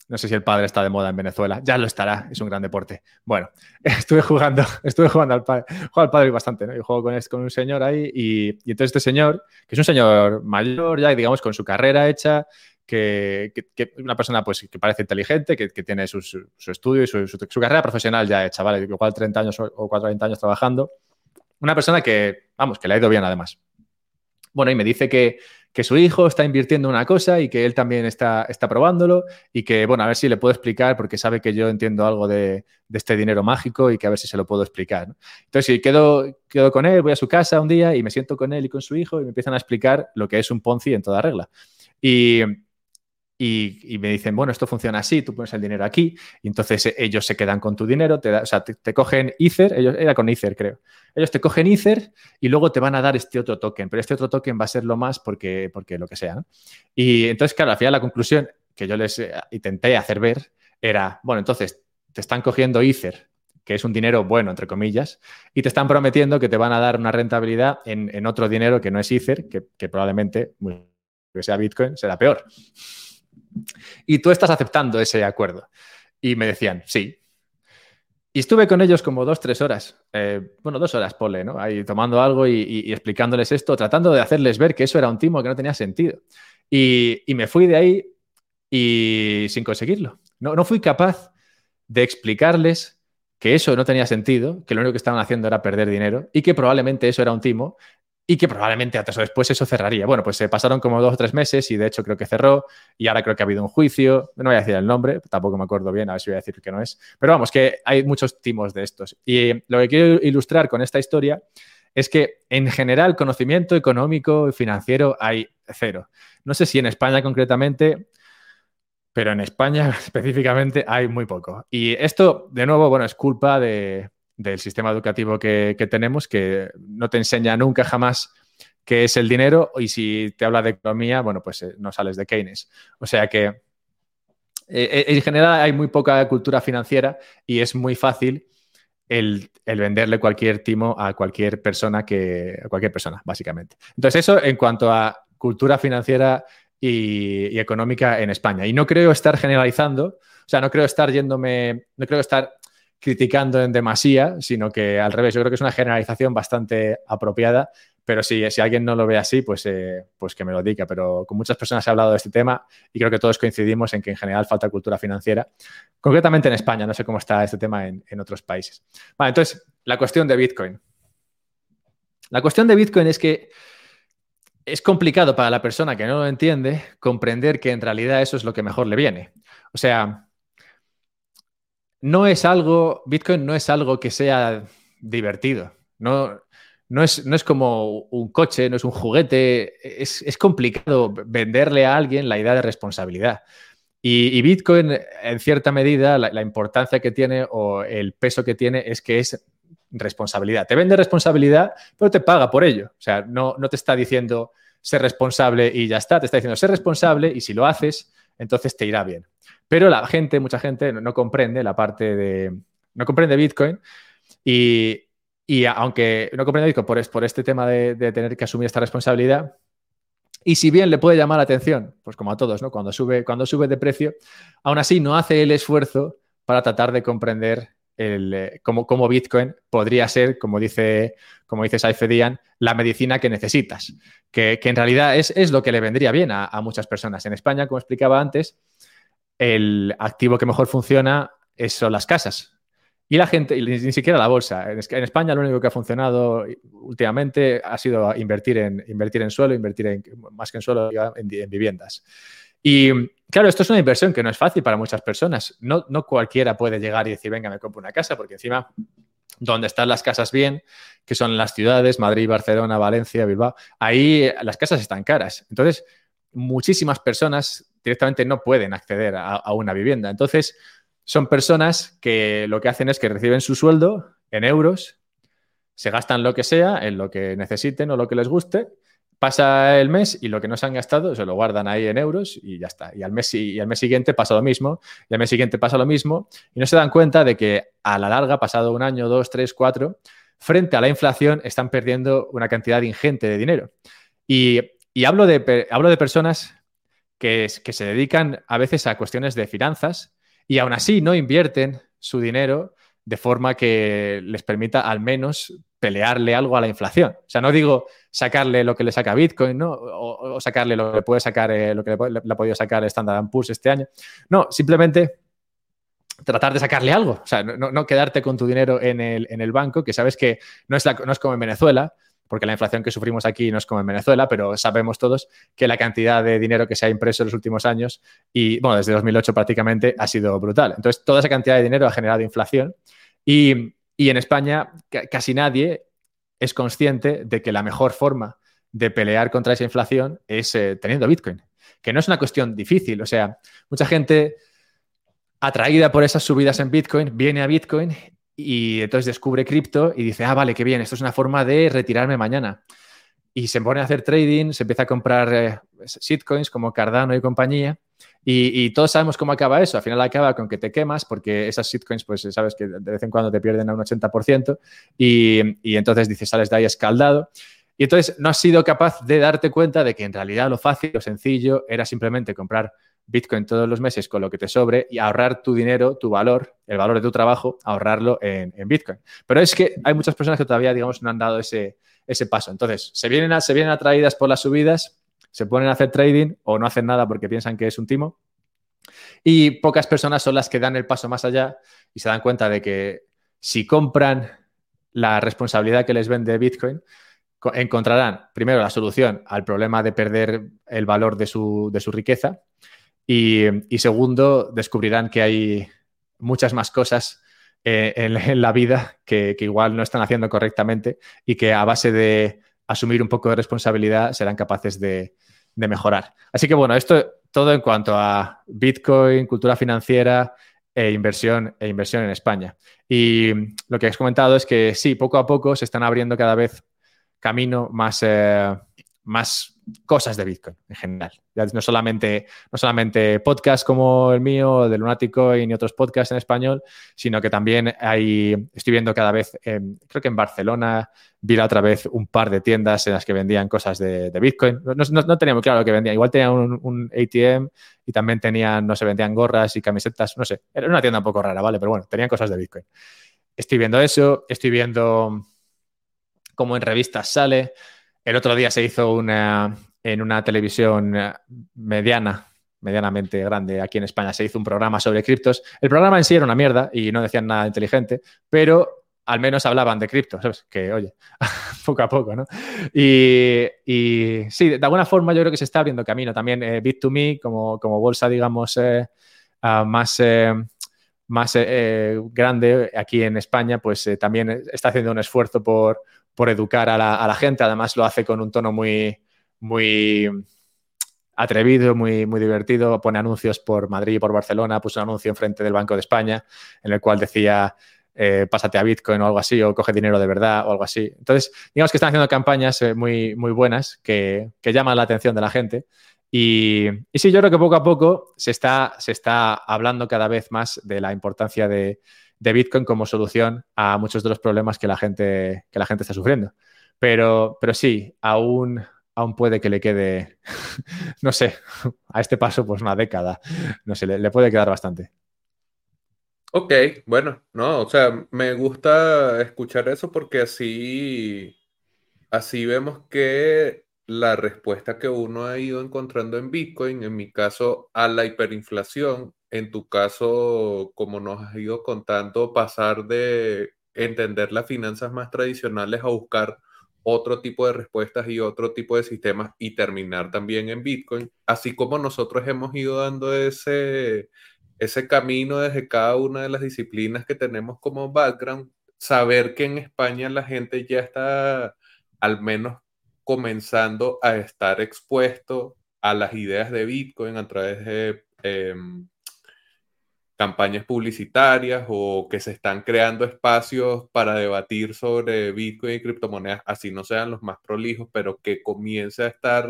No sé si el pádel está de moda en Venezuela. Ya lo estará, es un gran deporte. Bueno, *laughs* estuve jugando, estuve jugando al pádel. Juego al pádel bastante, ¿no? Yo juego con, con un señor ahí y, entonces este señor, que es un señor mayor ya, digamos, con su carrera hecha, que, que, una persona pues que parece inteligente, que, que tiene su, su, estudio y su, su, carrera profesional ya hecha, ¿vale? Igual 30 años o 40 años trabajando una persona que, vamos, que le ha ido bien además. Bueno, y me dice que, su hijo está invirtiendo una cosa y que él también está, está probándolo y que, bueno, a ver si le puedo explicar porque sabe que yo entiendo algo de, este dinero mágico y que a ver si se lo puedo explicar. Entonces, si quedo, quedo con él, voy a su casa un día y me siento con él y con su hijo y me empiezan a explicar lo que es un Ponzi en toda regla. Y, y, me dicen, bueno, esto funciona así, tú pones el dinero aquí, y entonces eh, ellos se quedan con tu dinero, te o sea, te, cogen Ether, ellos, era con Ether, creo. Ellos te cogen Ether y luego te van a dar este otro token, pero este otro token va a ser lo más porque, porque lo que sea. Y entonces, claro, al final la conclusión que yo les eh, intenté hacer ver era, bueno, entonces te están cogiendo Ether, que es un dinero bueno, entre comillas, y te están prometiendo que te van a dar una rentabilidad en, otro dinero que no es Ether, que, que probablemente, que sea Bitcoin, será peor. Y tú estás aceptando ese acuerdo. Y me decían, sí. Y estuve con ellos como dos, tres horas. Eh, bueno, dos horas, pole, ¿no? Ahí tomando algo y, explicándoles esto, tratando de hacerles ver que eso era un timo que no tenía sentido. Y, me fui de ahí y sin conseguirlo. No, no fui capaz de explicarles que eso no tenía sentido, que lo único que estaban haciendo era perder dinero y que probablemente eso era un timo y que probablemente antes o después eso cerraría. Bueno, pues se pasaron como dos o tres meses y de hecho creo que cerró y ahora creo que ha habido un juicio, no voy a decir el nombre, tampoco me acuerdo bien, a ver si voy a decir que no es, pero vamos, que hay muchos timos de estos. Y lo que quiero ilustrar con esta historia es que en general conocimiento económico y financiero hay cero. No sé si en España concretamente, pero en España *laughs* específicamente hay muy poco. Y esto, de nuevo, bueno, es culpa de, del sistema educativo que, tenemos, que no te enseña nunca jamás qué es el dinero y si te habla de economía, bueno, pues eh, no sales de Keynes. O sea que eh, eh, en general hay muy poca cultura financiera y es muy fácil el, venderle cualquier timo a cualquier persona que a cualquier persona, básicamente. Entonces, eso en cuanto a cultura financiera y, y, económica en España. Y no creo estar generalizando, o sea, no creo estar yéndome, no creo estar criticando en demasía, sino que al revés, yo creo que es una generalización bastante apropiada, pero si, si alguien no lo ve así, pues, eh, pues que me lo diga. Pero con muchas personas he hablado de este tema y creo que todos coincidimos en que en general falta cultura financiera, concretamente en España, no sé cómo está este tema en, en otros países. Vale, entonces, la cuestión de Bitcoin. La cuestión de Bitcoin es que es complicado para la persona que no lo entiende comprender que en realidad eso es lo que mejor le viene. O sea, no es algo, Bitcoin no es algo que sea divertido. No, no, es, no es como un coche, no es un juguete. Es, complicado venderle a alguien la idea de responsabilidad. Y, Bitcoin, en cierta medida, la, importancia que tiene o el peso que tiene es que es responsabilidad. Te vende responsabilidad, pero te paga por ello. O sea, no, no te está diciendo ser responsable y ya está. Te está diciendo ser responsable y si lo haces, entonces te irá bien. Pero la gente, mucha gente no, comprende la parte de, no comprende Bitcoin y, aunque no comprende Bitcoin por, por este tema de, tener que asumir esta responsabilidad, y si bien le puede llamar la atención, pues como a todos, ¿no? Cuando sube, cuando sube de precio, aún así no hace el esfuerzo para tratar de comprender el, eh, cómo, Bitcoin podría ser, como dice, como dice Saifedian, la medicina que necesitas, que, en realidad es, es, lo que le vendría bien a, muchas personas. En España, como explicaba antes, el activo que mejor funciona son las casas. Y la gente, ni siquiera la bolsa. En España lo único que ha funcionado últimamente ha sido invertir en, invertir en suelo, invertir en, más que en suelo, en, viviendas. Y claro, esto es una inversión que no es fácil para muchas personas. No, no cualquiera puede llegar y decir, venga, me compro una casa, porque encima donde están las casas bien, que son las ciudades, Madrid, Barcelona, Valencia, Bilbao, ahí las casas están caras. Entonces, muchísimas personas directamente no pueden acceder a, una vivienda. Entonces, son personas que lo que hacen es que reciben su sueldo en euros, se gastan lo que sea, en lo que necesiten o lo que les guste, pasa el mes y lo que no se han gastado se lo guardan ahí en euros y ya está. Y al mes, y al mes siguiente pasa lo mismo, y al mes siguiente pasa lo mismo, y no se dan cuenta de que a la larga, pasado un año, dos, tres, cuatro, frente a la inflación, están perdiendo una cantidad ingente de dinero. Y, hablo, de, hablo de personas que, se dedican a veces a cuestiones de finanzas y aún así no invierten su dinero de forma que les permita al menos pelearle algo a la inflación. O sea, no digo sacarle lo que le saca Bitcoin, ¿no? O, sacarle lo que puede sacar, eh, lo que le, ha podido sacar Standard Poor's este año. No, simplemente tratar de sacarle algo. O sea, no, quedarte con tu dinero en el, en el, banco, que sabes que no es, no es como en Venezuela, porque la inflación que sufrimos aquí no es como en Venezuela, pero sabemos todos que la cantidad de dinero que se ha impreso en los últimos años y, bueno, desde 2008 prácticamente ha sido brutal. Entonces, toda esa cantidad de dinero ha generado inflación y, en España casi nadie es consciente de que la mejor forma de pelear contra esa inflación es eh, teniendo Bitcoin. que no es una cuestión difícil. O sea, mucha gente atraída por esas subidas en Bitcoin viene a Bitcoin y entonces descubre cripto y dice, ah, vale, qué bien, esto es una forma de retirarme mañana. Y se pone a hacer trading, se empieza a comprar eh, como Cardano y compañía. Y, todos sabemos cómo acaba eso. Al final acaba con que te quemas porque esas shitcoins, pues sabes que de vez en cuando te pierden a un 80% y, y entonces dices, sales de ahí escaldado. Y entonces no has sido capaz de darte cuenta de que en realidad lo fácil, lo sencillo, era simplemente comprar Bitcoin todos los meses con lo que te sobre y ahorrar tu dinero, tu valor, el valor de tu trabajo, ahorrarlo en, Bitcoin. Pero es que hay muchas personas que todavía, digamos, no han dado ese, ese paso. Entonces, se vienen, se vienen atraídas por las subidas, se ponen a hacer trading o no hacen nada porque piensan que es un timo. Y pocas personas son las que dan el paso más allá y se dan cuenta de que si compran la responsabilidad que les vende Bitcoin, encontrarán primero la solución al problema de perder el valor de su, de su riqueza y, segundo, descubrirán que hay muchas más cosas eh, en, la vida que, igual no están haciendo correctamente y que a base de asumir un poco de responsabilidad serán capaces de, mejorar. Así que bueno, esto todo en cuanto a Bitcoin, cultura financiera e inversión, e inversión en España. Y lo que has comentado es que sí, poco a poco se están abriendo cada vez camino más, eh, más cosas de Bitcoin en general. no solamente, no solamente podcasts como el mío, de Lunaticoin y otros podcasts en español, sino que también hay, estoy viendo cada vez, creo que en Barcelona vi la otra vez un par de tiendas en las que vendían cosas de, Bitcoin. No, tenía muy claro lo que vendían. Igual tenían un, ATM y también tenían, no sé, vendían gorras y camisetas, no sé. Era una tienda un poco rara, ¿vale? Pero bueno, tenían cosas de Bitcoin. Estoy viendo eso, estoy viendo cómo en revistas sale. El otro día se hizo una, en una televisión eh, mediana, medianamente grande aquí en España, se hizo un programa sobre criptos. El programa en sí era una mierda y no decían nada inteligente, pero al menos hablaban de criptos, ¿sabes? Que, oye, *laughs* poco a poco, ¿no? Y, sí, de alguna forma yo creo que se está abriendo camino también. Eh, Bit2Me, como, como bolsa, digamos, eh, ah, más, más grande aquí en España, pues también está haciendo un esfuerzo por, por educar a la, gente. Además, lo hace con un tono muy, muy atrevido, muy, muy divertido. Pone anuncios por Madrid y por Barcelona. Puso un anuncio enfrente del Banco de España en el cual decía eh, pásate a Bitcoin o algo así, o coge dinero de verdad o algo así. Entonces, digamos que están haciendo campañas eh, muy, muy buenas que, llaman la atención de la gente. Y, y, sí, yo creo que poco a poco se está, se está hablando cada vez más de la importancia de, de Bitcoin como solución a muchos de los problemas que la gente, que la gente está sufriendo. Pero, pero sí, aún, aún puede que le quede, *laughs* no sé, *laughs* a este paso pues una década, no sé, le, puede quedar bastante. Ok, bueno, no, o sea, me gusta escuchar eso porque así, así vemos que la respuesta que uno ha ido encontrando en Bitcoin, en mi caso, a la hiperinflación, en tu caso, como nos has ido contando, pasar de entender las finanzas más tradicionales a buscar otro tipo de respuestas y otro tipo de sistemas y terminar también en Bitcoin, así como nosotros hemos ido dando ese, ese camino desde cada una de las disciplinas que tenemos como background, saber que en España la gente ya está al menos comenzando a estar expuesto a las ideas de Bitcoin a través de em, campañas publicitarias o que se están creando espacios para debatir sobre Bitcoin y criptomonedas, así no sean los más prolijos, pero que comience a estar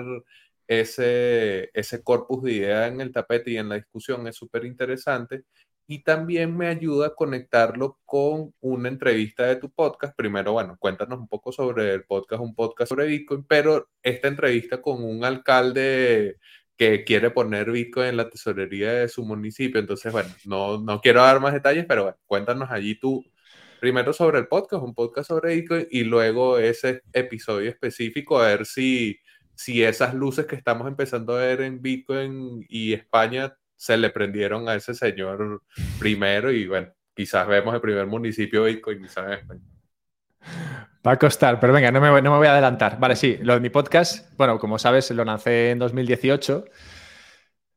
ese, ese corpus de ideas en el tapete y en la discusión es súper interesante. Y también me ayuda a conectarlo con una entrevista de tu podcast. Primero, bueno, cuéntanos un poco sobre el podcast, un podcast sobre Bitcoin, pero esta entrevista con un alcalde que quiere poner Bitcoin en la tesorería de su municipio. Entonces, bueno, no, no quiero dar más detalles, pero bueno, cuéntanos allí tú primero sobre el podcast, un podcast sobre Bitcoin, y luego ese episodio específico, a ver si, si esas luces que estamos empezando a ver en Bitcoin y España se le prendieron a ese señor primero y bueno, quizás vemos el primer municipio Bitcoin quizás en España. Va a costar, pero venga, no me, voy, a adelantar. Vale, sí, lo de mi podcast, bueno, como sabes, lo lancé en 2018.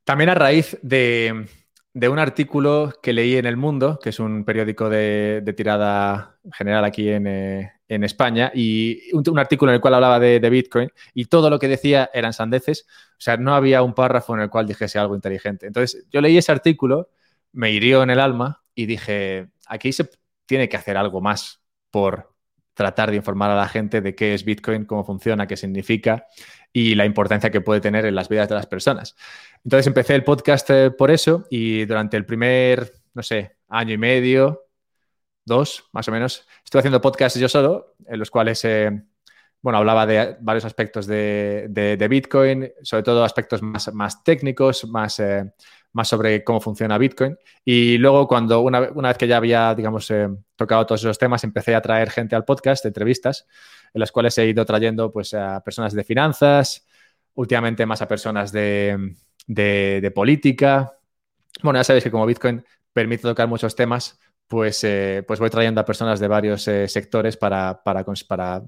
También a raíz de, de un artículo que leí en El Mundo, que es un periódico de, tirada general aquí eh, en, España, y un, artículo en el cual hablaba de, Bitcoin, y todo lo que decía eran sandeces. O sea, no había un párrafo en el cual dijese algo inteligente. Entonces, yo leí ese artículo, me hirió en el alma y dije, aquí se tiene que hacer algo más por tratar de informar a la gente de qué es Bitcoin, cómo funciona, qué significa y la importancia que puede tener en las vidas de las personas. Entonces empecé el podcast eh, por eso y durante el primer, no sé, año y medio, dos más o menos, estuve haciendo podcasts yo solo, en los cuales, eh, bueno, hablaba de varios aspectos de, Bitcoin, sobre todo aspectos más, técnicos, más, eh, más sobre cómo funciona Bitcoin. Y luego, cuando una, vez que ya había, digamos, tocado todos esos temas, empecé a traer gente al podcast, de entrevistas, en las cuales he ido trayendo pues, a personas de finanzas, últimamente más a personas de de, política. Bueno, ya sabéis que como Bitcoin permite tocar muchos temas, pues, eh, pues voy trayendo a personas de varios eh, sectores para, para,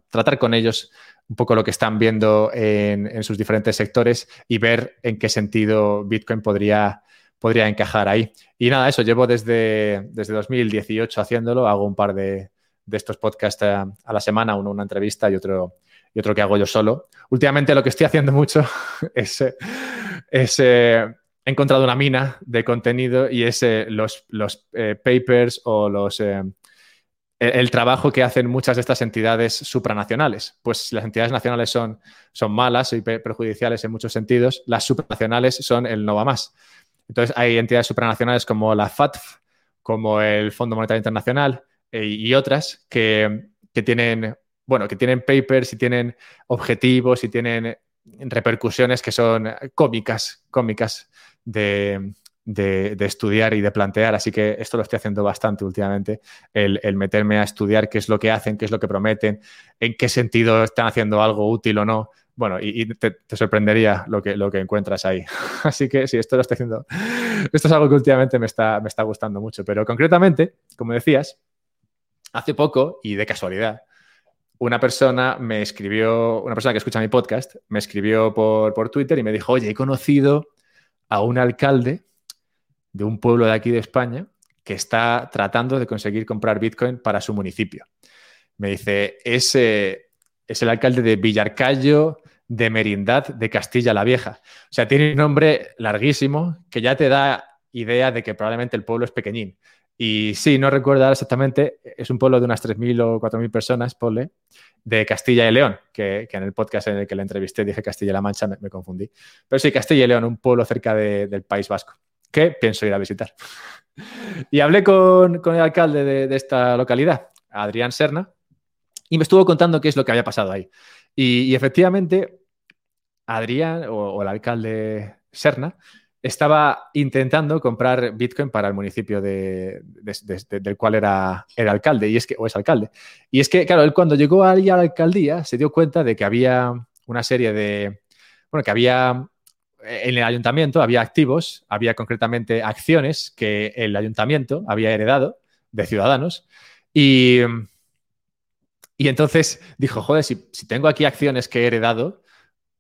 tratar con ellos un poco lo que están viendo en, sus diferentes sectores y ver en qué sentido Bitcoin podría, podría encajar ahí. Y nada, eso llevo desde, desde 2018 haciéndolo, hago un par de, estos podcasts a, la semana, uno una entrevista y otro, y otro que hago yo solo. Últimamente lo que estoy haciendo mucho es *laughs* es, eh, he encontrado una mina de contenido y es eh, los, eh, papers o los, el, trabajo que hacen muchas de estas entidades supranacionales. Pues las entidades nacionales son, son malas y perjudiciales en muchos sentidos, las supranacionales son el no va más. Entonces hay entidades supranacionales como la FATF, como el Fondo Monetario Internacional y otras que, que tienen bueno, que tienen papers y tienen objetivos y tienen repercusiones que son cómicas, cómicas de, estudiar y de plantear. Así que esto lo estoy haciendo bastante últimamente, el, meterme a estudiar qué es lo que hacen, qué es lo que prometen, en qué sentido están haciendo algo útil o no. Bueno, y, te, sorprendería lo que, lo que encuentras ahí. *laughs* Así que sí, esto lo estoy haciendo. Esto es algo que últimamente me está, me está gustando mucho. Pero concretamente, como decías, hace poco y de casualidad, una persona me escribió, una persona que escucha mi podcast, me escribió por, por Twitter y me dijo, oye, he conocido a un alcalde de un pueblo de aquí de España que está tratando de conseguir comprar Bitcoin para su municipio. Me dice, es, es el alcalde de Villarcayo de Merindad de Castilla la Vieja. O sea, tiene un nombre larguísimo que ya te da idea de que probablemente el pueblo es pequeñín. Y sí, no recuerdo exactamente, es un pueblo de unas 3.000 o 4.000 personas, ponle, de Castilla y León, que, en el podcast en el que le entrevisté dije Castilla-La Mancha, me, confundí. Pero sí, Castilla y León, un pueblo cerca del País Vasco, que pienso ir a visitar. *laughs* y hablé con, el alcalde de, esta localidad, Adrián Serna, y me estuvo contando qué es lo que había pasado ahí. Y, efectivamente, Adrián, o el alcalde Serna, estaba intentando comprar Bitcoin para el municipio del cual era, era, alcalde, y es que, o es alcalde. Y es que, claro, él cuando llegó ahí a la alcaldía se dio cuenta de que había una serie de, bueno, que había en el ayuntamiento, había activos, había concretamente acciones que el ayuntamiento había heredado de ciudadanos. Y, y entonces dijo, joder, si tengo aquí acciones que he heredado,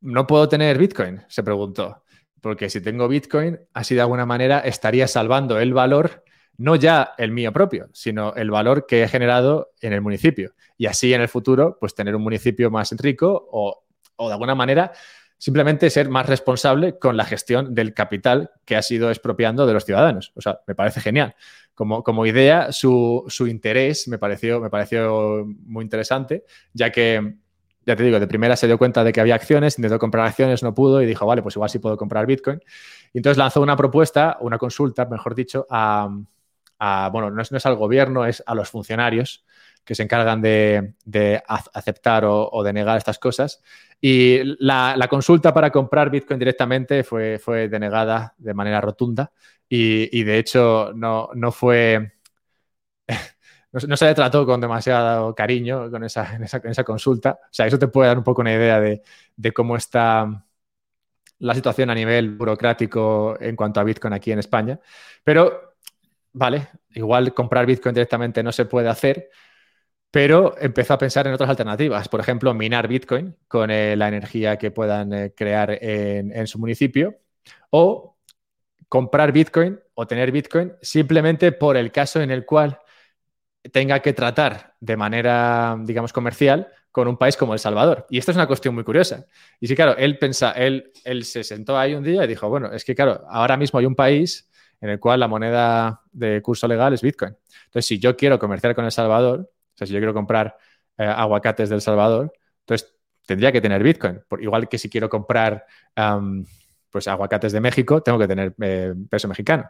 ¿no puedo tener Bitcoin? Se preguntó. Porque si tengo Bitcoin, así de alguna manera estaría salvando el valor, no ya el mío propio, sino el valor que he generado en el municipio. Y así en el futuro, pues tener un municipio más rico o, de alguna manera simplemente ser más responsable con la gestión del capital que ha sido expropiando de los ciudadanos. O sea, me parece genial. Como, como idea, su, su interés me pareció, me pareció muy interesante, ya que ya te digo, de primera se dio cuenta de que había acciones, intentó comprar acciones, no pudo y dijo, vale, pues igual sí puedo comprar Bitcoin. Y entonces lanzó una propuesta, una consulta, mejor dicho, a, bueno, no es, al gobierno, es a los funcionarios que se encargan de, aceptar o, de negar estas cosas. Y la, consulta para comprar Bitcoin directamente fue, denegada de manera rotunda y, de hecho no fue no, se le trató con demasiado cariño con esa, *laughs* en esa, consulta. O sea, eso te puede dar un poco una idea de, cómo está la situación a nivel burocrático en cuanto a Bitcoin aquí en España. Pero, vale, igual comprar Bitcoin directamente no se puede hacer, pero empezó a pensar en otras alternativas. Por ejemplo, minar Bitcoin con eh, la energía que puedan eh, crear en, en, su municipio o comprar Bitcoin o tener Bitcoin simplemente por el caso en el cual tenga que tratar de manera, digamos, comercial con un país como El Salvador. Y esta es una cuestión muy curiosa. Y sí, claro, él, pensa, él, él se sentó ahí un día y dijo, bueno, es que claro, ahora mismo hay un país en el cual la moneda de curso legal es Bitcoin. Entonces, si yo quiero comerciar con El Salvador, o sea, si yo quiero comprar eh, aguacates del Salvador, entonces tendría que tener Bitcoin. Por, igual que si quiero comprar pues aguacates de México, tengo que tener eh, peso mexicano.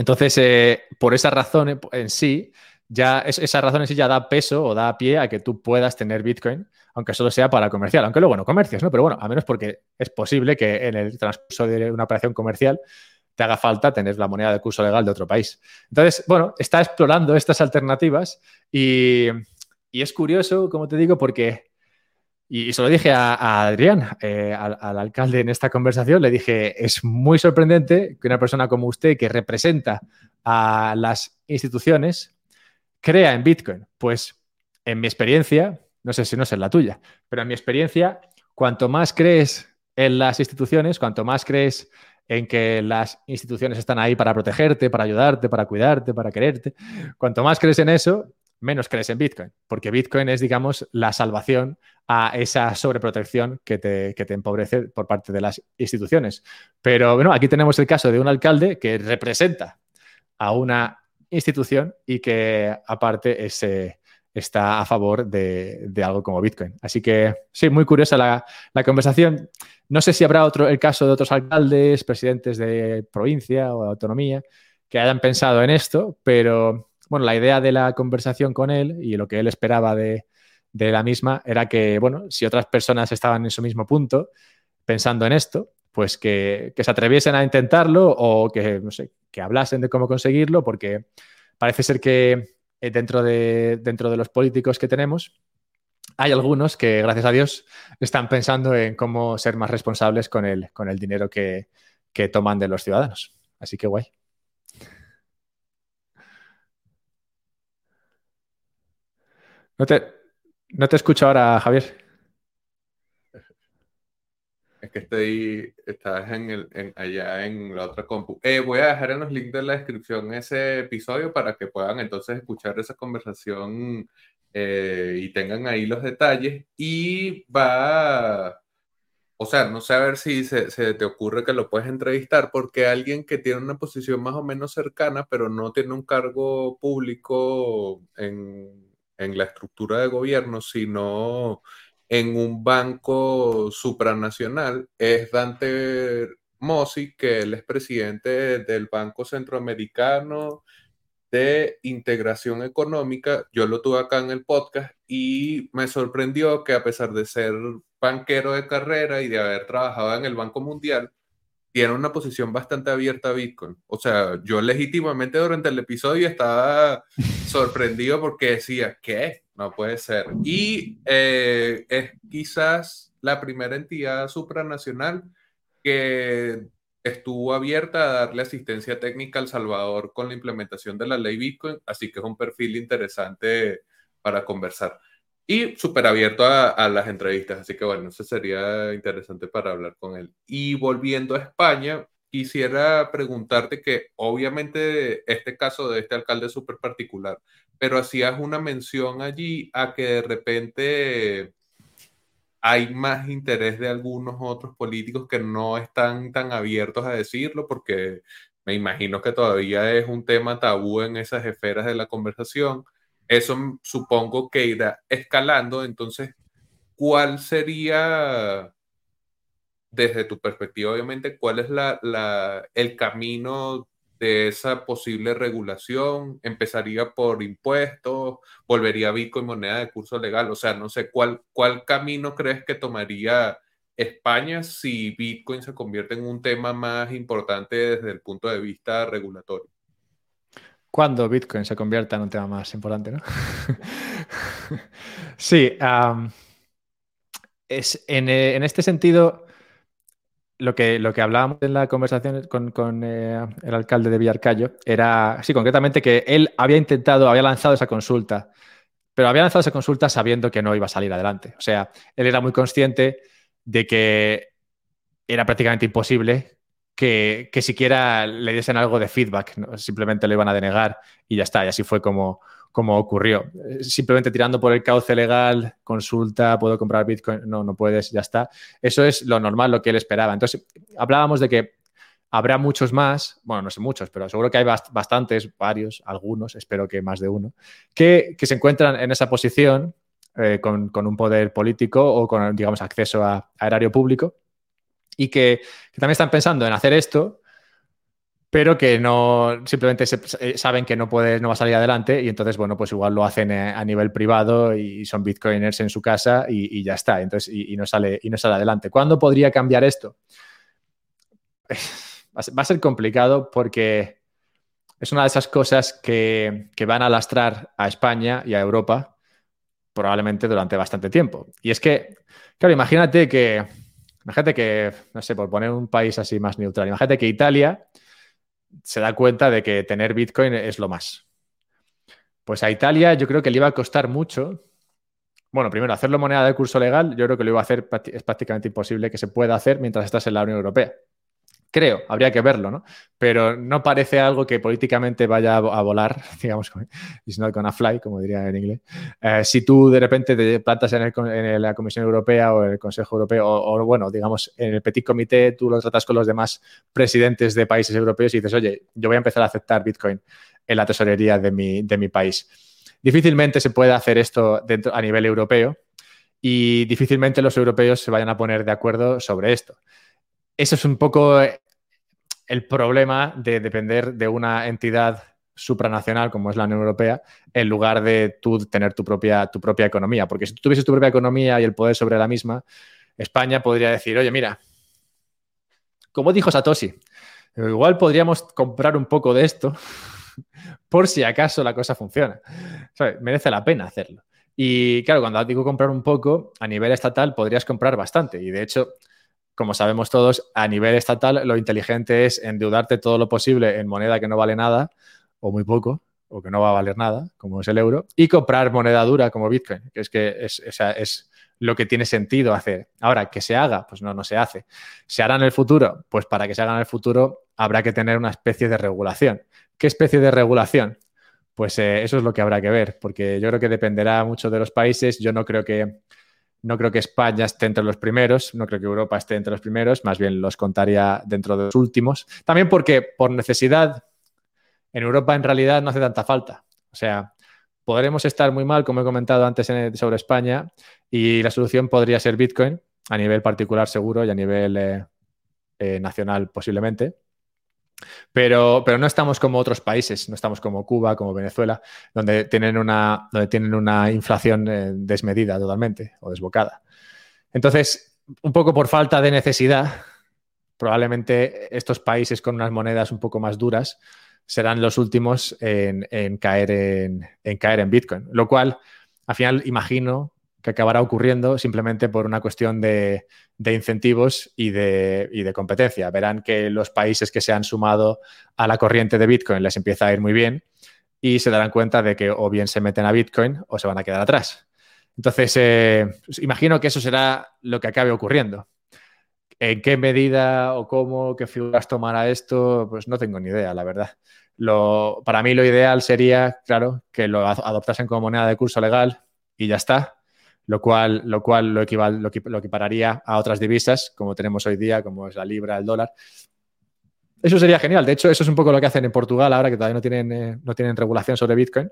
Entonces, eh, por esa razón en sí, ya esa razón en sí ya da peso o da pie a que tú puedas tener Bitcoin, aunque solo sea para comercial, aunque luego no comercias, ¿no? Pero bueno, a menos porque es posible que en el transcurso de una operación comercial te haga falta tener la moneda de curso legal de otro país. Entonces, bueno, está explorando estas alternativas y, es curioso, como te digo, porque, y, se lo dije a, Adrián, eh, al, al, alcalde en esta conversación, le dije, es muy sorprendente que una persona como usted, que representa a las instituciones, crea en Bitcoin? Pues en mi experiencia, no sé si no es la tuya, pero en mi experiencia, cuanto más crees en las instituciones, cuanto más crees en que las instituciones están ahí para protegerte, para ayudarte, para cuidarte, para quererte, cuanto más crees en eso, menos crees en Bitcoin, porque Bitcoin es, digamos, la salvación a esa sobreprotección que te, que te empobrece por parte de las instituciones. Pero bueno, aquí tenemos el caso de un alcalde que representa a una institución y que aparte está a favor de, algo como Bitcoin. Así que sí, muy curiosa la, conversación. No sé si habrá otro, el caso de otros alcaldes, presidentes de provincia o de autonomía que hayan pensado en esto, pero bueno, la idea de la conversación con él y lo que él esperaba de, la misma era que, bueno, si otras personas estaban en su mismo punto pensando en esto, pues que, que se atreviesen a intentarlo o que, no sé, que hablasen de cómo conseguirlo, porque parece ser que eh, dentro de, dentro de los políticos que tenemos, hay algunos que, gracias a Dios, están pensando en cómo ser más responsables con el, con el dinero que, toman de los ciudadanos. Así que guay. No te, no te escucho ahora, Javier. Es que estoy, estás en el, allá en la otra compu. Eh, voy a dejar en los links de la descripción ese episodio para que puedan entonces escuchar esa conversación eh, y tengan ahí los detalles. Y va, o sea, no sé a ver si se, se, te ocurre que lo puedes entrevistar, porque alguien que tiene una posición más o menos cercana, pero no tiene un cargo público en, en la estructura de gobierno, sino en un banco supranacional es Dante Mossi, que él es presidente del Banco Centroamericano de Integración Económica. Yo lo tuve acá en el podcast y me sorprendió que a pesar de ser banquero de carrera y de haber trabajado en el Banco Mundial, tiene una posición bastante abierta a Bitcoin. O sea, yo legítimamente durante el episodio estaba *laughs* sorprendido porque decía, ¿qué? No puede ser. Y eh, es quizás la primera entidad supranacional que estuvo abierta a darle asistencia técnica al Salvador con la implementación de la ley Bitcoin, así que es un perfil interesante para conversar. Y súper abierto a, las entrevistas, así que bueno, eso sería interesante para hablar con él. Y volviendo a España, quisiera preguntarte que obviamente este caso de este alcalde es súper particular, pero hacías una mención allí a que de repente hay más interés de algunos otros políticos que no están tan abiertos a decirlo, porque me imagino que todavía es un tema tabú en esas esferas de la conversación. Eso supongo que irá escalando, entonces, ¿cuál sería, desde tu perspectiva, obviamente, cuál es la, el camino de esa posible regulación? ¿Empezaría por impuestos? ¿Volvería Bitcoin moneda de curso legal? O sea, no sé, ¿cuál, ¿cuál camino crees que tomaría España si Bitcoin se convierte en un tema más importante desde el punto de vista regulatorio? Cuando Bitcoin se convierta en un tema más importante, ¿no? *laughs* sí, es, en, eh, en este sentido lo que, lo que hablábamos en la conversación con, eh, el alcalde de Villarcayo era, sí, concretamente que él había intentado, había lanzado esa consulta, pero había lanzado esa consulta sabiendo que no iba a salir adelante. O sea, él era muy consciente de que era prácticamente imposible que, que siquiera le diesen algo de feedback, simplemente lo iban a denegar y ya está, y así fue como, como ocurrió. Simplemente tirando por el cauce legal, consulta, puedo comprar Bitcoin, no, no puedes, ya está. Eso es lo normal, lo que él esperaba. Entonces, hablábamos de que habrá muchos más, bueno, no sé muchos, pero seguro que hay bastantes, varios, algunos, espero que más de uno, que, se encuentran en esa posición eh, con, un poder político o con, digamos, acceso a, erario público y que, también están pensando en hacer esto, pero que no simplemente eh, saben que no puede, no va a salir adelante y entonces, bueno, pues igual lo hacen eh, a nivel privado y son bitcoiners en su casa y, ya está, entonces, y, no sale, y no sale adelante. ¿Cuándo podría cambiar esto? *laughs* va a ser complicado porque es una de esas cosas que, van a lastrar a España y a Europa probablemente durante bastante tiempo. Y es que, claro, imagínate que, imagínate que, no sé, por poner un país así más neutral, imagínate que Italia se da cuenta de que tener Bitcoin es lo más. Pues a Italia yo creo que le iba a costar mucho. Bueno, primero, hacerlo moneda de curso legal, yo creo que lo iba a hacer, es prácticamente imposible que se pueda hacer mientras estás en la Unión Europea. Creo, habría que verlo, ¿no? Pero no parece algo que políticamente vaya a volar, *laughs* digamos, it's not gonna fly, como diría en inglés. Eh, si tú de repente te plantas en, la Comisión Europea o en el Consejo Europeo, o, bueno, digamos, en el Petit Comité, tú lo tratas con los demás presidentes de países europeos y dices, oye, yo voy a empezar a aceptar Bitcoin en la tesorería de mi, de mi país. Difícilmente se puede hacer esto dentro, a nivel europeo y difícilmente los europeos se vayan a poner de acuerdo sobre esto eso es un poco el problema de depender de una entidad supranacional como es la Unión Europea, en lugar de tú tener tu propia, tu propia economía. Porque si tú tuvieses tu propia economía y el poder sobre la misma, España podría decir, oye, mira, como dijo Satoshi, igual podríamos comprar un poco de esto *laughs* por si acaso la cosa funciona. Merece la pena hacerlo. Y claro, cuando digo comprar un poco, a nivel estatal podrías comprar bastante. Y de hecho, como sabemos todos, a nivel estatal lo inteligente es endeudarte todo lo posible en moneda que no vale nada o muy poco o que no va a valer nada, como es el euro, y comprar moneda dura como Bitcoin, que es que es, es lo que tiene sentido hacer. Ahora, que se haga, pues no, no se hace. ¿Se hará en el futuro? Pues para que se haga en el futuro habrá que tener una especie de regulación. ¿Qué especie de regulación? Pues eh, eso es lo que habrá que ver, porque yo creo que dependerá mucho de los países. Yo no creo que no creo que España esté entre los primeros, no creo que Europa esté entre los primeros, más bien los contaría dentro de los últimos. También porque por necesidad, en Europa en realidad no hace tanta falta. O sea, podremos estar muy mal, como he comentado antes sobre España, y la solución podría ser Bitcoin, a nivel particular seguro y a nivel eh, eh, nacional posiblemente. Pero, pero no estamos como otros países, no estamos como Cuba, como Venezuela, donde tienen una, donde tienen una inflación eh, desmedida totalmente o desbocada. Entonces, un poco por falta de necesidad, probablemente estos países con unas monedas un poco más duras serán los últimos en, caer, en, en caer en Bitcoin. Lo cual, al final, imagino que acabará ocurriendo simplemente por una cuestión de, incentivos y de, competencia. Verán que los países que se han sumado a la corriente de Bitcoin les empieza a ir muy bien y se darán cuenta de que o bien se meten a Bitcoin o se van a quedar atrás. Entonces, eh, imagino que eso será lo que acabe ocurriendo. ¿En qué medida o cómo, qué figuras tomará esto? Pues no tengo ni idea, la verdad. Para mí lo ideal sería, claro, que lo adoptasen como moneda de curso legal y ya está, lo cual lo, cual lo, equival, lo, equipararía a otras divisas como tenemos hoy día, como es la libra, el dólar. Eso sería genial. De hecho, eso es un poco lo que hacen en Portugal ahora, que todavía no tienen, eh, no tienen regulación sobre Bitcoin.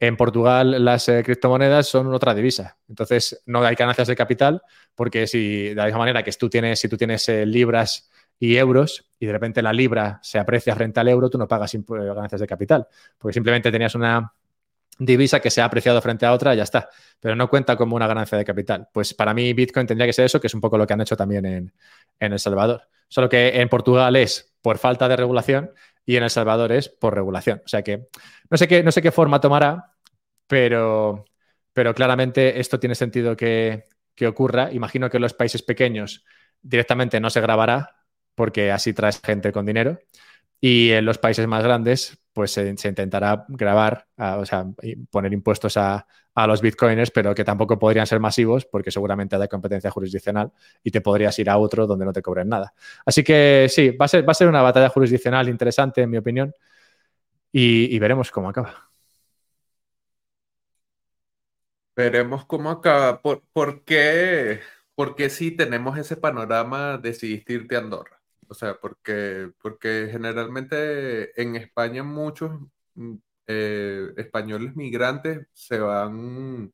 En Portugal las eh, criptomonedas son otra divisa. Entonces, no hay ganancias de capital, porque si de la misma manera que tú tienes, si tú tienes eh, libras y euros y de repente la libra se aprecia frente al euro, tú no pagas ganancias de capital, porque simplemente tenías una, divisa que se ha apreciado frente a otra, ya está. Pero no cuenta como una ganancia de capital. Pues para mí Bitcoin tendría que ser eso, que es un poco lo que han hecho también en, El Salvador. Solo que en Portugal es por falta de regulación y en El Salvador es por regulación. O sea que no sé qué, no sé qué forma tomará, pero, pero claramente esto tiene sentido que, que ocurra. Imagino que en los países pequeños directamente no se grabará porque así traes gente con dinero. Y en los países más grandes pues se, intentará grabar, o sea, poner impuestos a, los bitcoiners, pero que tampoco podrían ser masivos porque seguramente hay competencia jurisdiccional y te podrías ir a otro donde no te cobren nada. Así que sí, va a ser, va a ser una batalla jurisdiccional interesante, en mi opinión, y, veremos cómo acaba. Veremos cómo acaba. ¿Por, por qué? Porque si tenemos ese panorama, decidiste irte a Andorra. O sea, porque, porque generalmente en España muchos mm, eh, españoles migrantes se van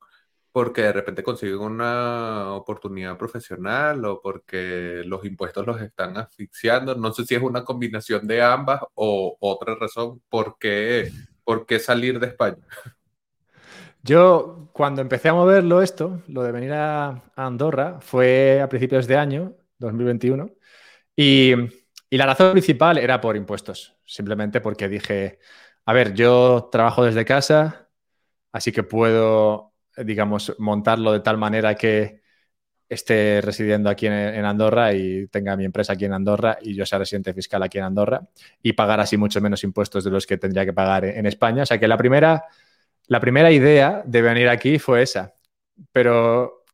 porque de repente consiguen una oportunidad profesional o porque los impuestos los están asfixiando. No sé si es una combinación de ambas o otra razón por qué, por qué salir de España. Yo, cuando empecé a moverlo esto, lo de venir a Andorra, fue a principios de año, 2021. Y, la razón principal era por impuestos, simplemente porque dije, a ver, yo trabajo desde casa, así que puedo, digamos, montarlo de tal manera que esté residiendo aquí en, Andorra y tenga mi empresa aquí en Andorra y yo sea residente fiscal aquí en Andorra y pagar así mucho menos impuestos de los que tendría que pagar en, España. O sea que la primera, la primera idea de venir aquí fue esa. Pero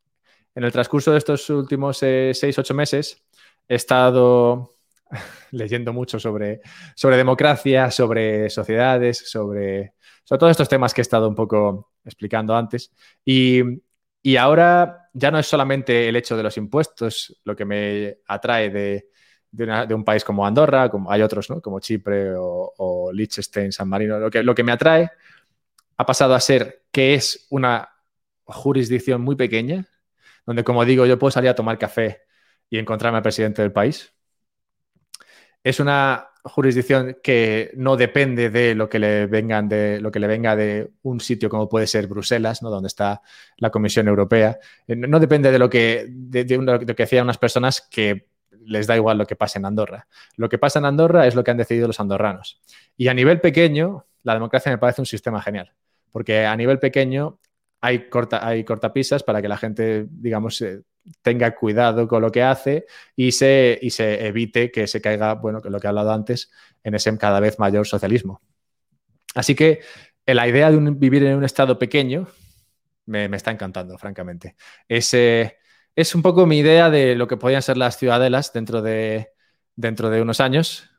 en el transcurso de estos últimos eh, seis, ocho meses he estado *laughs* leyendo mucho sobre, sobre democracia, sobre sociedades, sobre, sobre todos estos temas que he estado un poco explicando antes. Y, ahora ya no es solamente el hecho de los impuestos lo que me atrae de, un país como Andorra, como hay otros, como Chipre o, Liechtenstein, San Marino. Lo que, lo que me atrae ha pasado a ser que es una jurisdicción muy pequeña, donde, como digo, yo puedo salir a tomar café y encontrarme al presidente del país. Es una jurisdicción que no depende de lo que le vengan de lo que le venga de un sitio como puede ser Bruselas, ¿no? donde está la Comisión Europea. Eh, no depende de lo que de, lo que decían unas personas que les da igual lo que pasa en Andorra. Lo que pasa en Andorra es lo que han decidido los andorranos. Y a nivel pequeño, la democracia me parece un sistema genial, porque a nivel pequeño hay, corta, hay cortapisas para que la gente, digamos, eh, tenga cuidado con lo que hace y se, y se evite que se caiga, bueno, que lo que he hablado antes, en ese cada vez mayor socialismo. Así que eh, la idea de vivir en un estado pequeño me, está encantando, francamente. Es, es un poco mi idea de lo que podrían ser las ciudadelas dentro de, dentro de unos años,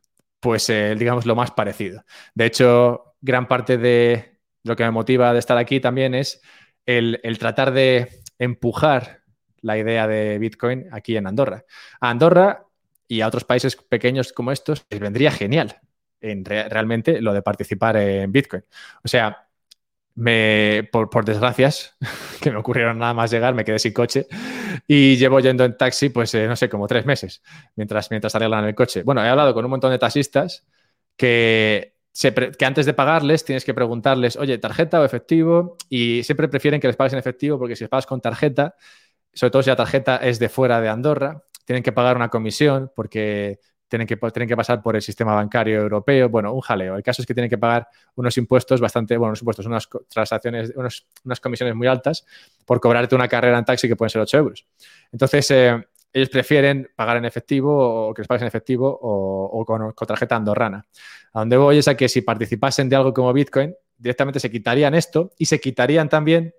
pues eh, digamos lo más parecido. De hecho, gran parte de lo que me motiva de estar aquí también es el, el tratar de empujar la idea de Bitcoin aquí en Andorra. A Andorra y a otros países pequeños como estos les vendría genial en realmente lo de participar en Bitcoin. O sea, me, por, desgracias, *laughs* que me ocurrieron nada más llegar, me quedé sin coche y llevo yendo en taxi, pues eh, no sé, como tres meses, mientras, mientras arreglan el coche. Bueno, he hablado con un montón de taxistas que, que antes de pagarles tienes que preguntarles, oye, tarjeta o efectivo, y siempre prefieren que les pagues en efectivo porque si les pagas con tarjeta, sobre todo si la tarjeta es de fuera de Andorra, tienen que pagar una comisión porque tienen que, tienen que pasar por el sistema bancario europeo. Bueno, un jaleo. El caso es que tienen que pagar unos impuestos bastante, bueno, unos impuestos, unas transacciones, unas comisiones muy altas por cobrarte una carrera en taxi que pueden ser 8 euros. Entonces, eh, ellos prefieren pagar en efectivo o que les paguen en efectivo o, con, con, tarjeta andorrana. A donde voy es a que si participasen de algo como Bitcoin, directamente se quitarían esto y se quitarían también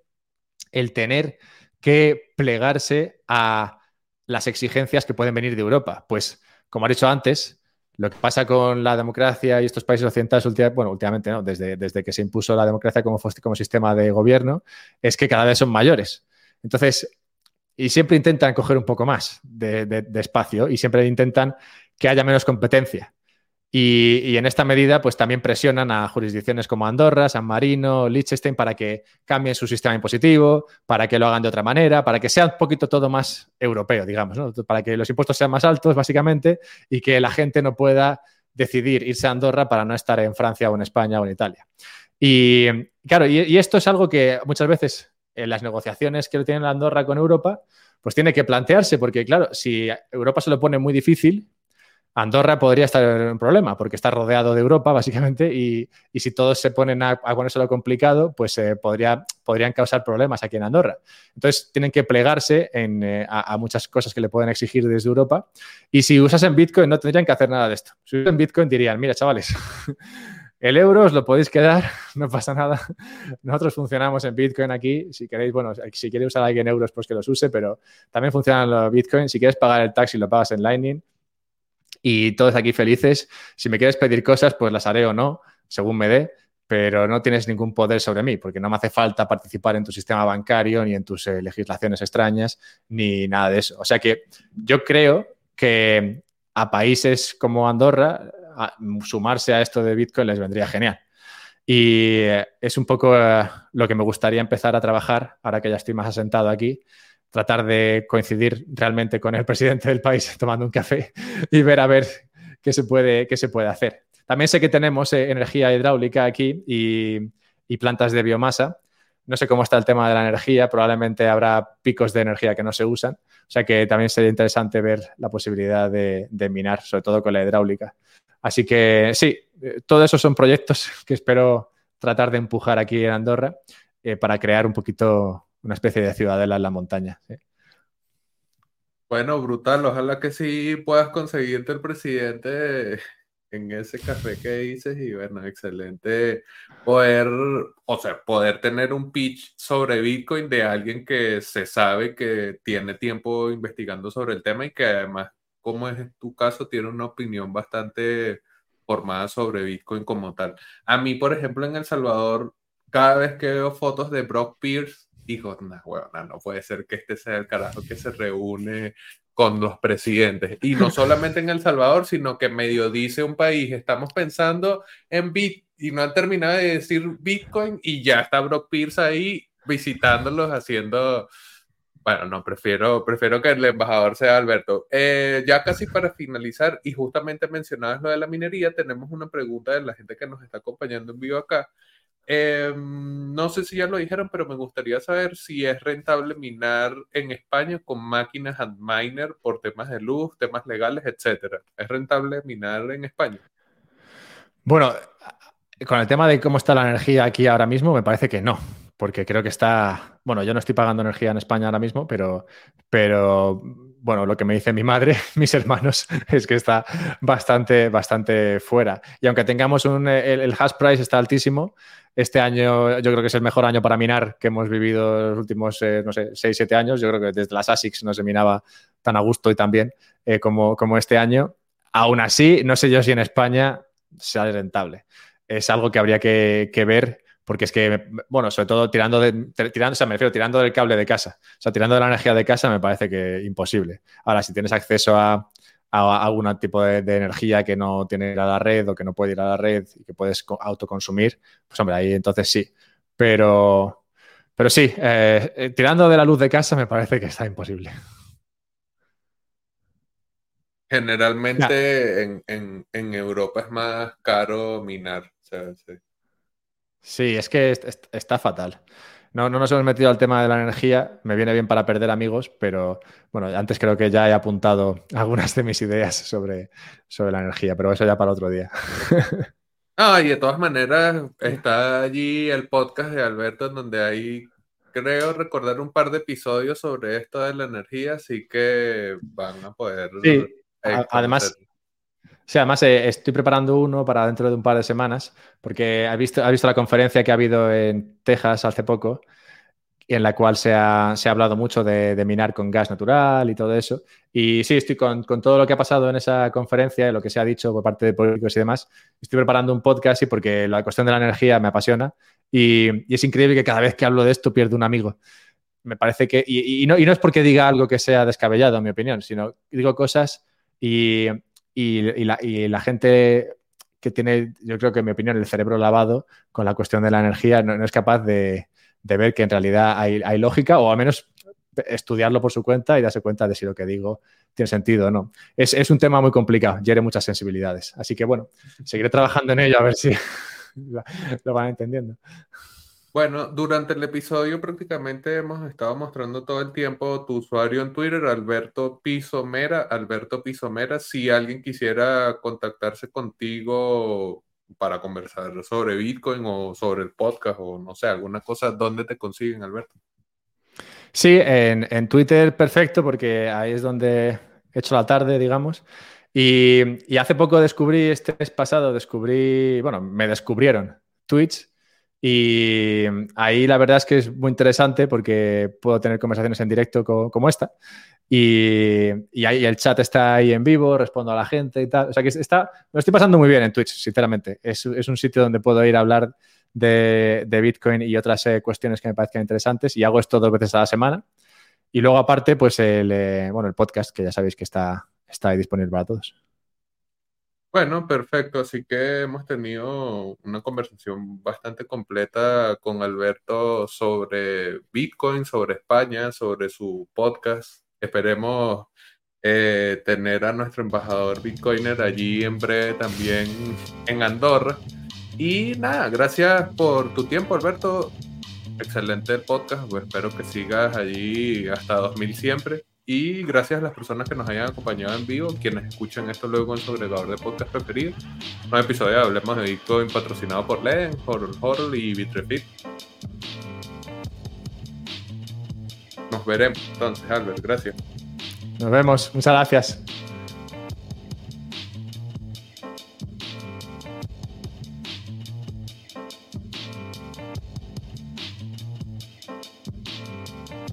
el tener que plegarse a las exigencias que pueden venir de Europa. Pues, como he dicho antes, lo que pasa con la democracia y estos países occidentales, bueno, últimamente no, desde, que se impuso la democracia como sistema de gobierno, es que cada vez son mayores. Entonces, y siempre intentan coger un poco más de espacio y siempre intentan que haya menos competencia. Y, en esta medida, pues también presionan a jurisdicciones como Andorra, San Marino, Liechtenstein para que cambien su sistema impositivo, para que lo hagan de otra manera, para que sea un poquito todo más europeo, digamos, ¿no? para que los impuestos sean más altos, básicamente, y que la gente no pueda decidir irse a Andorra para no estar en Francia o en España o en Italia. Y claro, y, esto es algo que muchas veces en las negociaciones que tiene Andorra con Europa, pues tiene que plantearse, porque claro, si Europa se lo pone muy difícil, Andorra podría estar en un problema porque está rodeado de Europa, básicamente, y, si todos se ponen a, a lo complicado, pues eh, podría, podrían causar problemas aquí en Andorra. Entonces, tienen que plegarse eh, a, muchas cosas que le pueden exigir desde Europa. Y si usasen Bitcoin, no tendrían que hacer nada de esto. Si usan Bitcoin, dirían, mira, chavales, *laughs* el euro os lo podéis quedar, *laughs* no pasa nada. Nosotros funcionamos en Bitcoin aquí. Si queréis, bueno, si quiere usar alguien euros, pues que los use, pero también funcionan los Bitcoin. Si quieres pagar el taxi, lo pagas en Lightning. Y todos aquí felices. Si me quieres pedir cosas, pues las haré o no, según me dé pero no tienes ningún poder sobre mí, porque no me hace falta participar en tu sistema bancario, ni en tus eh, legislaciones extrañas, ni nada de eso. O sea que yo creo que a países como Andorra, sumarse a esto de Bitcoin les vendría genial. Y eh, es un poco eh, lo que me gustaría empezar a trabajar, ahora que ya estoy más asentado aquí, tratar de coincidir realmente con el presidente del país *laughs* tomando un café y ver a ver qué se puede, qué se puede hacer. También sé que tenemos eh, energía hidráulica aquí y, plantas de biomasa. No sé cómo está el tema de la energía, probablemente habrá picos de energía que no se usan. O sea que también sería interesante ver la posibilidad de, minar, sobre todo con la hidráulica. Así que sí, eh, todos esos son proyectos *laughs* que espero tratar de empujar aquí en Andorra eh, para crear un poquito una especie de ciudadela en la montaña. Bueno, brutal. Ojalá que sí puedas conseguirte el presidente en ese café que dices y bueno, excelente poder, o sea, poder tener un pitch sobre Bitcoin de alguien que se sabe que tiene tiempo investigando sobre el tema y que además, como es tu caso, tiene una opinión bastante formada sobre Bitcoin como tal. A mí, por ejemplo, en El Salvador, cada vez que veo fotos de Brock Pierce, digo, no, bueno, no puede ser que este sea el carajo que se reúne con los presidentes. Y no solamente en El Salvador, sino que medio dice un país, estamos pensando en Bit y no han terminado de decir Bitcoin y ya está Brock Pierce ahí visitándolos haciendo... Bueno, no, prefiero, prefiero que el embajador sea Alberto. Eh, ya casi para finalizar, y justamente mencionabas lo de la minería, tenemos una pregunta de la gente que nos está acompañando en vivo acá. Em, no sé si ya lo dijeron, pero me gustaría saber si es rentable minar en España con máquinas Antminer por temas de luz, temas legales, etcétera. ¿Es rentable minar en España? Bueno, con el tema de cómo está la energía aquí ahora mismo, me parece que no, porque creo que está, bueno, yo no estoy pagando energía en España ahora mismo, pero, pero bueno, lo que me dice mi madre, *laughs* mis hermanos, es que está bastante, bastante fuera. Y aunque tengamos un, el hash price está altísimo, este año yo creo que es el mejor año para minar que hemos vivido los últimos, eh, no sé, 6, 7 años. Yo creo que desde las ASICs no se minaba tan a gusto y tan bien eh, como, como este año. Aún así, no sé yo si en España sea rentable. Es algo que habría que, que ver porque es que, bueno, sobre todo tirando, de, tirando, o me refiero tirando del cable de casa, o sea, tirando de la energía de casa me parece que imposible. Ahora, si tienes acceso a, a algún tipo de, energía que no tiene ir a la red o que no puede ir a la red y que puedes autoconsumir, pues hombre, ahí entonces sí. Pero, pero sí, eh, eh, tirando de la luz de casa me parece que está imposible. Generalmente en, Europa es más caro minar. sí. es que está fatal. No, no nos hemos metido al tema de la energía, me viene bien para perder amigos, pero bueno, antes creo que ya he apuntado *laughs* algunas de mis ideas sobre, sobre la energía, pero eso ya para otro día. *laughs* Ah, y de todas maneras está allí el podcast de Alberto en donde hay, creo recordar un par de episodios sobre esto de la energía, así que van a poder... Sí, además... Sí, además eh, estoy preparando uno para dentro de un par de semanas, porque ha visto, ha visto la conferencia que ha habido en Texas hace poco, en la cual se ha, hablado mucho de, minar con gas natural y todo eso. Y sí, estoy con, todo lo que ha pasado en esa conferencia y lo que se ha dicho por parte de políticos y demás. Estoy preparando un podcast y porque la cuestión de la energía me apasiona y, es increíble que cada vez que hablo de esto pierdo un amigo. Me parece que, y, no, y no es porque diga algo que sea descabellado, en mi opinión, sino digo cosas y, y, la, gente que tiene, yo creo que en mi opinión, el cerebro lavado con la cuestión de la energía no, es capaz de, ver que en realidad hay, lógica o al menos estudiarlo por su cuenta y darse cuenta de si lo que digo tiene sentido o no. Es, un tema muy complicado, hiere muchas sensibilidades. Así que bueno, seguiré trabajando en ello a ver si *laughs* lo van entendiendo. Bueno, durante el episodio prácticamente hemos estado mostrando todo el tiempo tu usuario en Twitter, Alberto Pisomera. Alberto Pisomera, si alguien quisiera contactarse contigo para conversar sobre Bitcoin o sobre el podcast o no sé, alguna cosa, ¿dónde te consiguen, Alberto? Sí, en, en Twitter perfecto, porque ahí es donde he hecho la tarde, digamos. Y, hace poco descubrí, este mes pasado, descubrí, bueno, me descubrieron Twitch y ahí la verdad es que es muy interesante porque puedo tener conversaciones en directo como esta y, ahí el chat está ahí en vivo, respondo a la gente y tal. O sea que está, me lo estoy pasando muy bien en Twitch, sinceramente. Es, un sitio donde puedo ir a hablar de, Bitcoin y otras eh, cuestiones que me parezcan interesantes y hago esto dos veces a la semana. Y luego aparte, pues el, eh, bueno, el podcast, que ya sabéis que está, está ahí disponible para todos. Bueno, perfecto. Así que hemos tenido una conversación bastante completa con Alberto sobre Bitcoin, sobre España, sobre su podcast. Esperemos eh, tener a nuestro embajador Bitcoiner allí en breve también en Andorra. Y nada, gracias por tu tiempo, Alberto. Excelente el podcast. Pues espero que sigas allí hasta 2000 siempre. Y gracias a las personas que nos hayan acompañado en vivo, quienes escuchan esto luego en su agregador de podcast preferido. Un episodio de Hablemos de Bitcoin patrocinado por Len, Horror Horror y Bitrefit. Nos veremos entonces, Albert. Gracias. Nos vemos. Muchas gracias.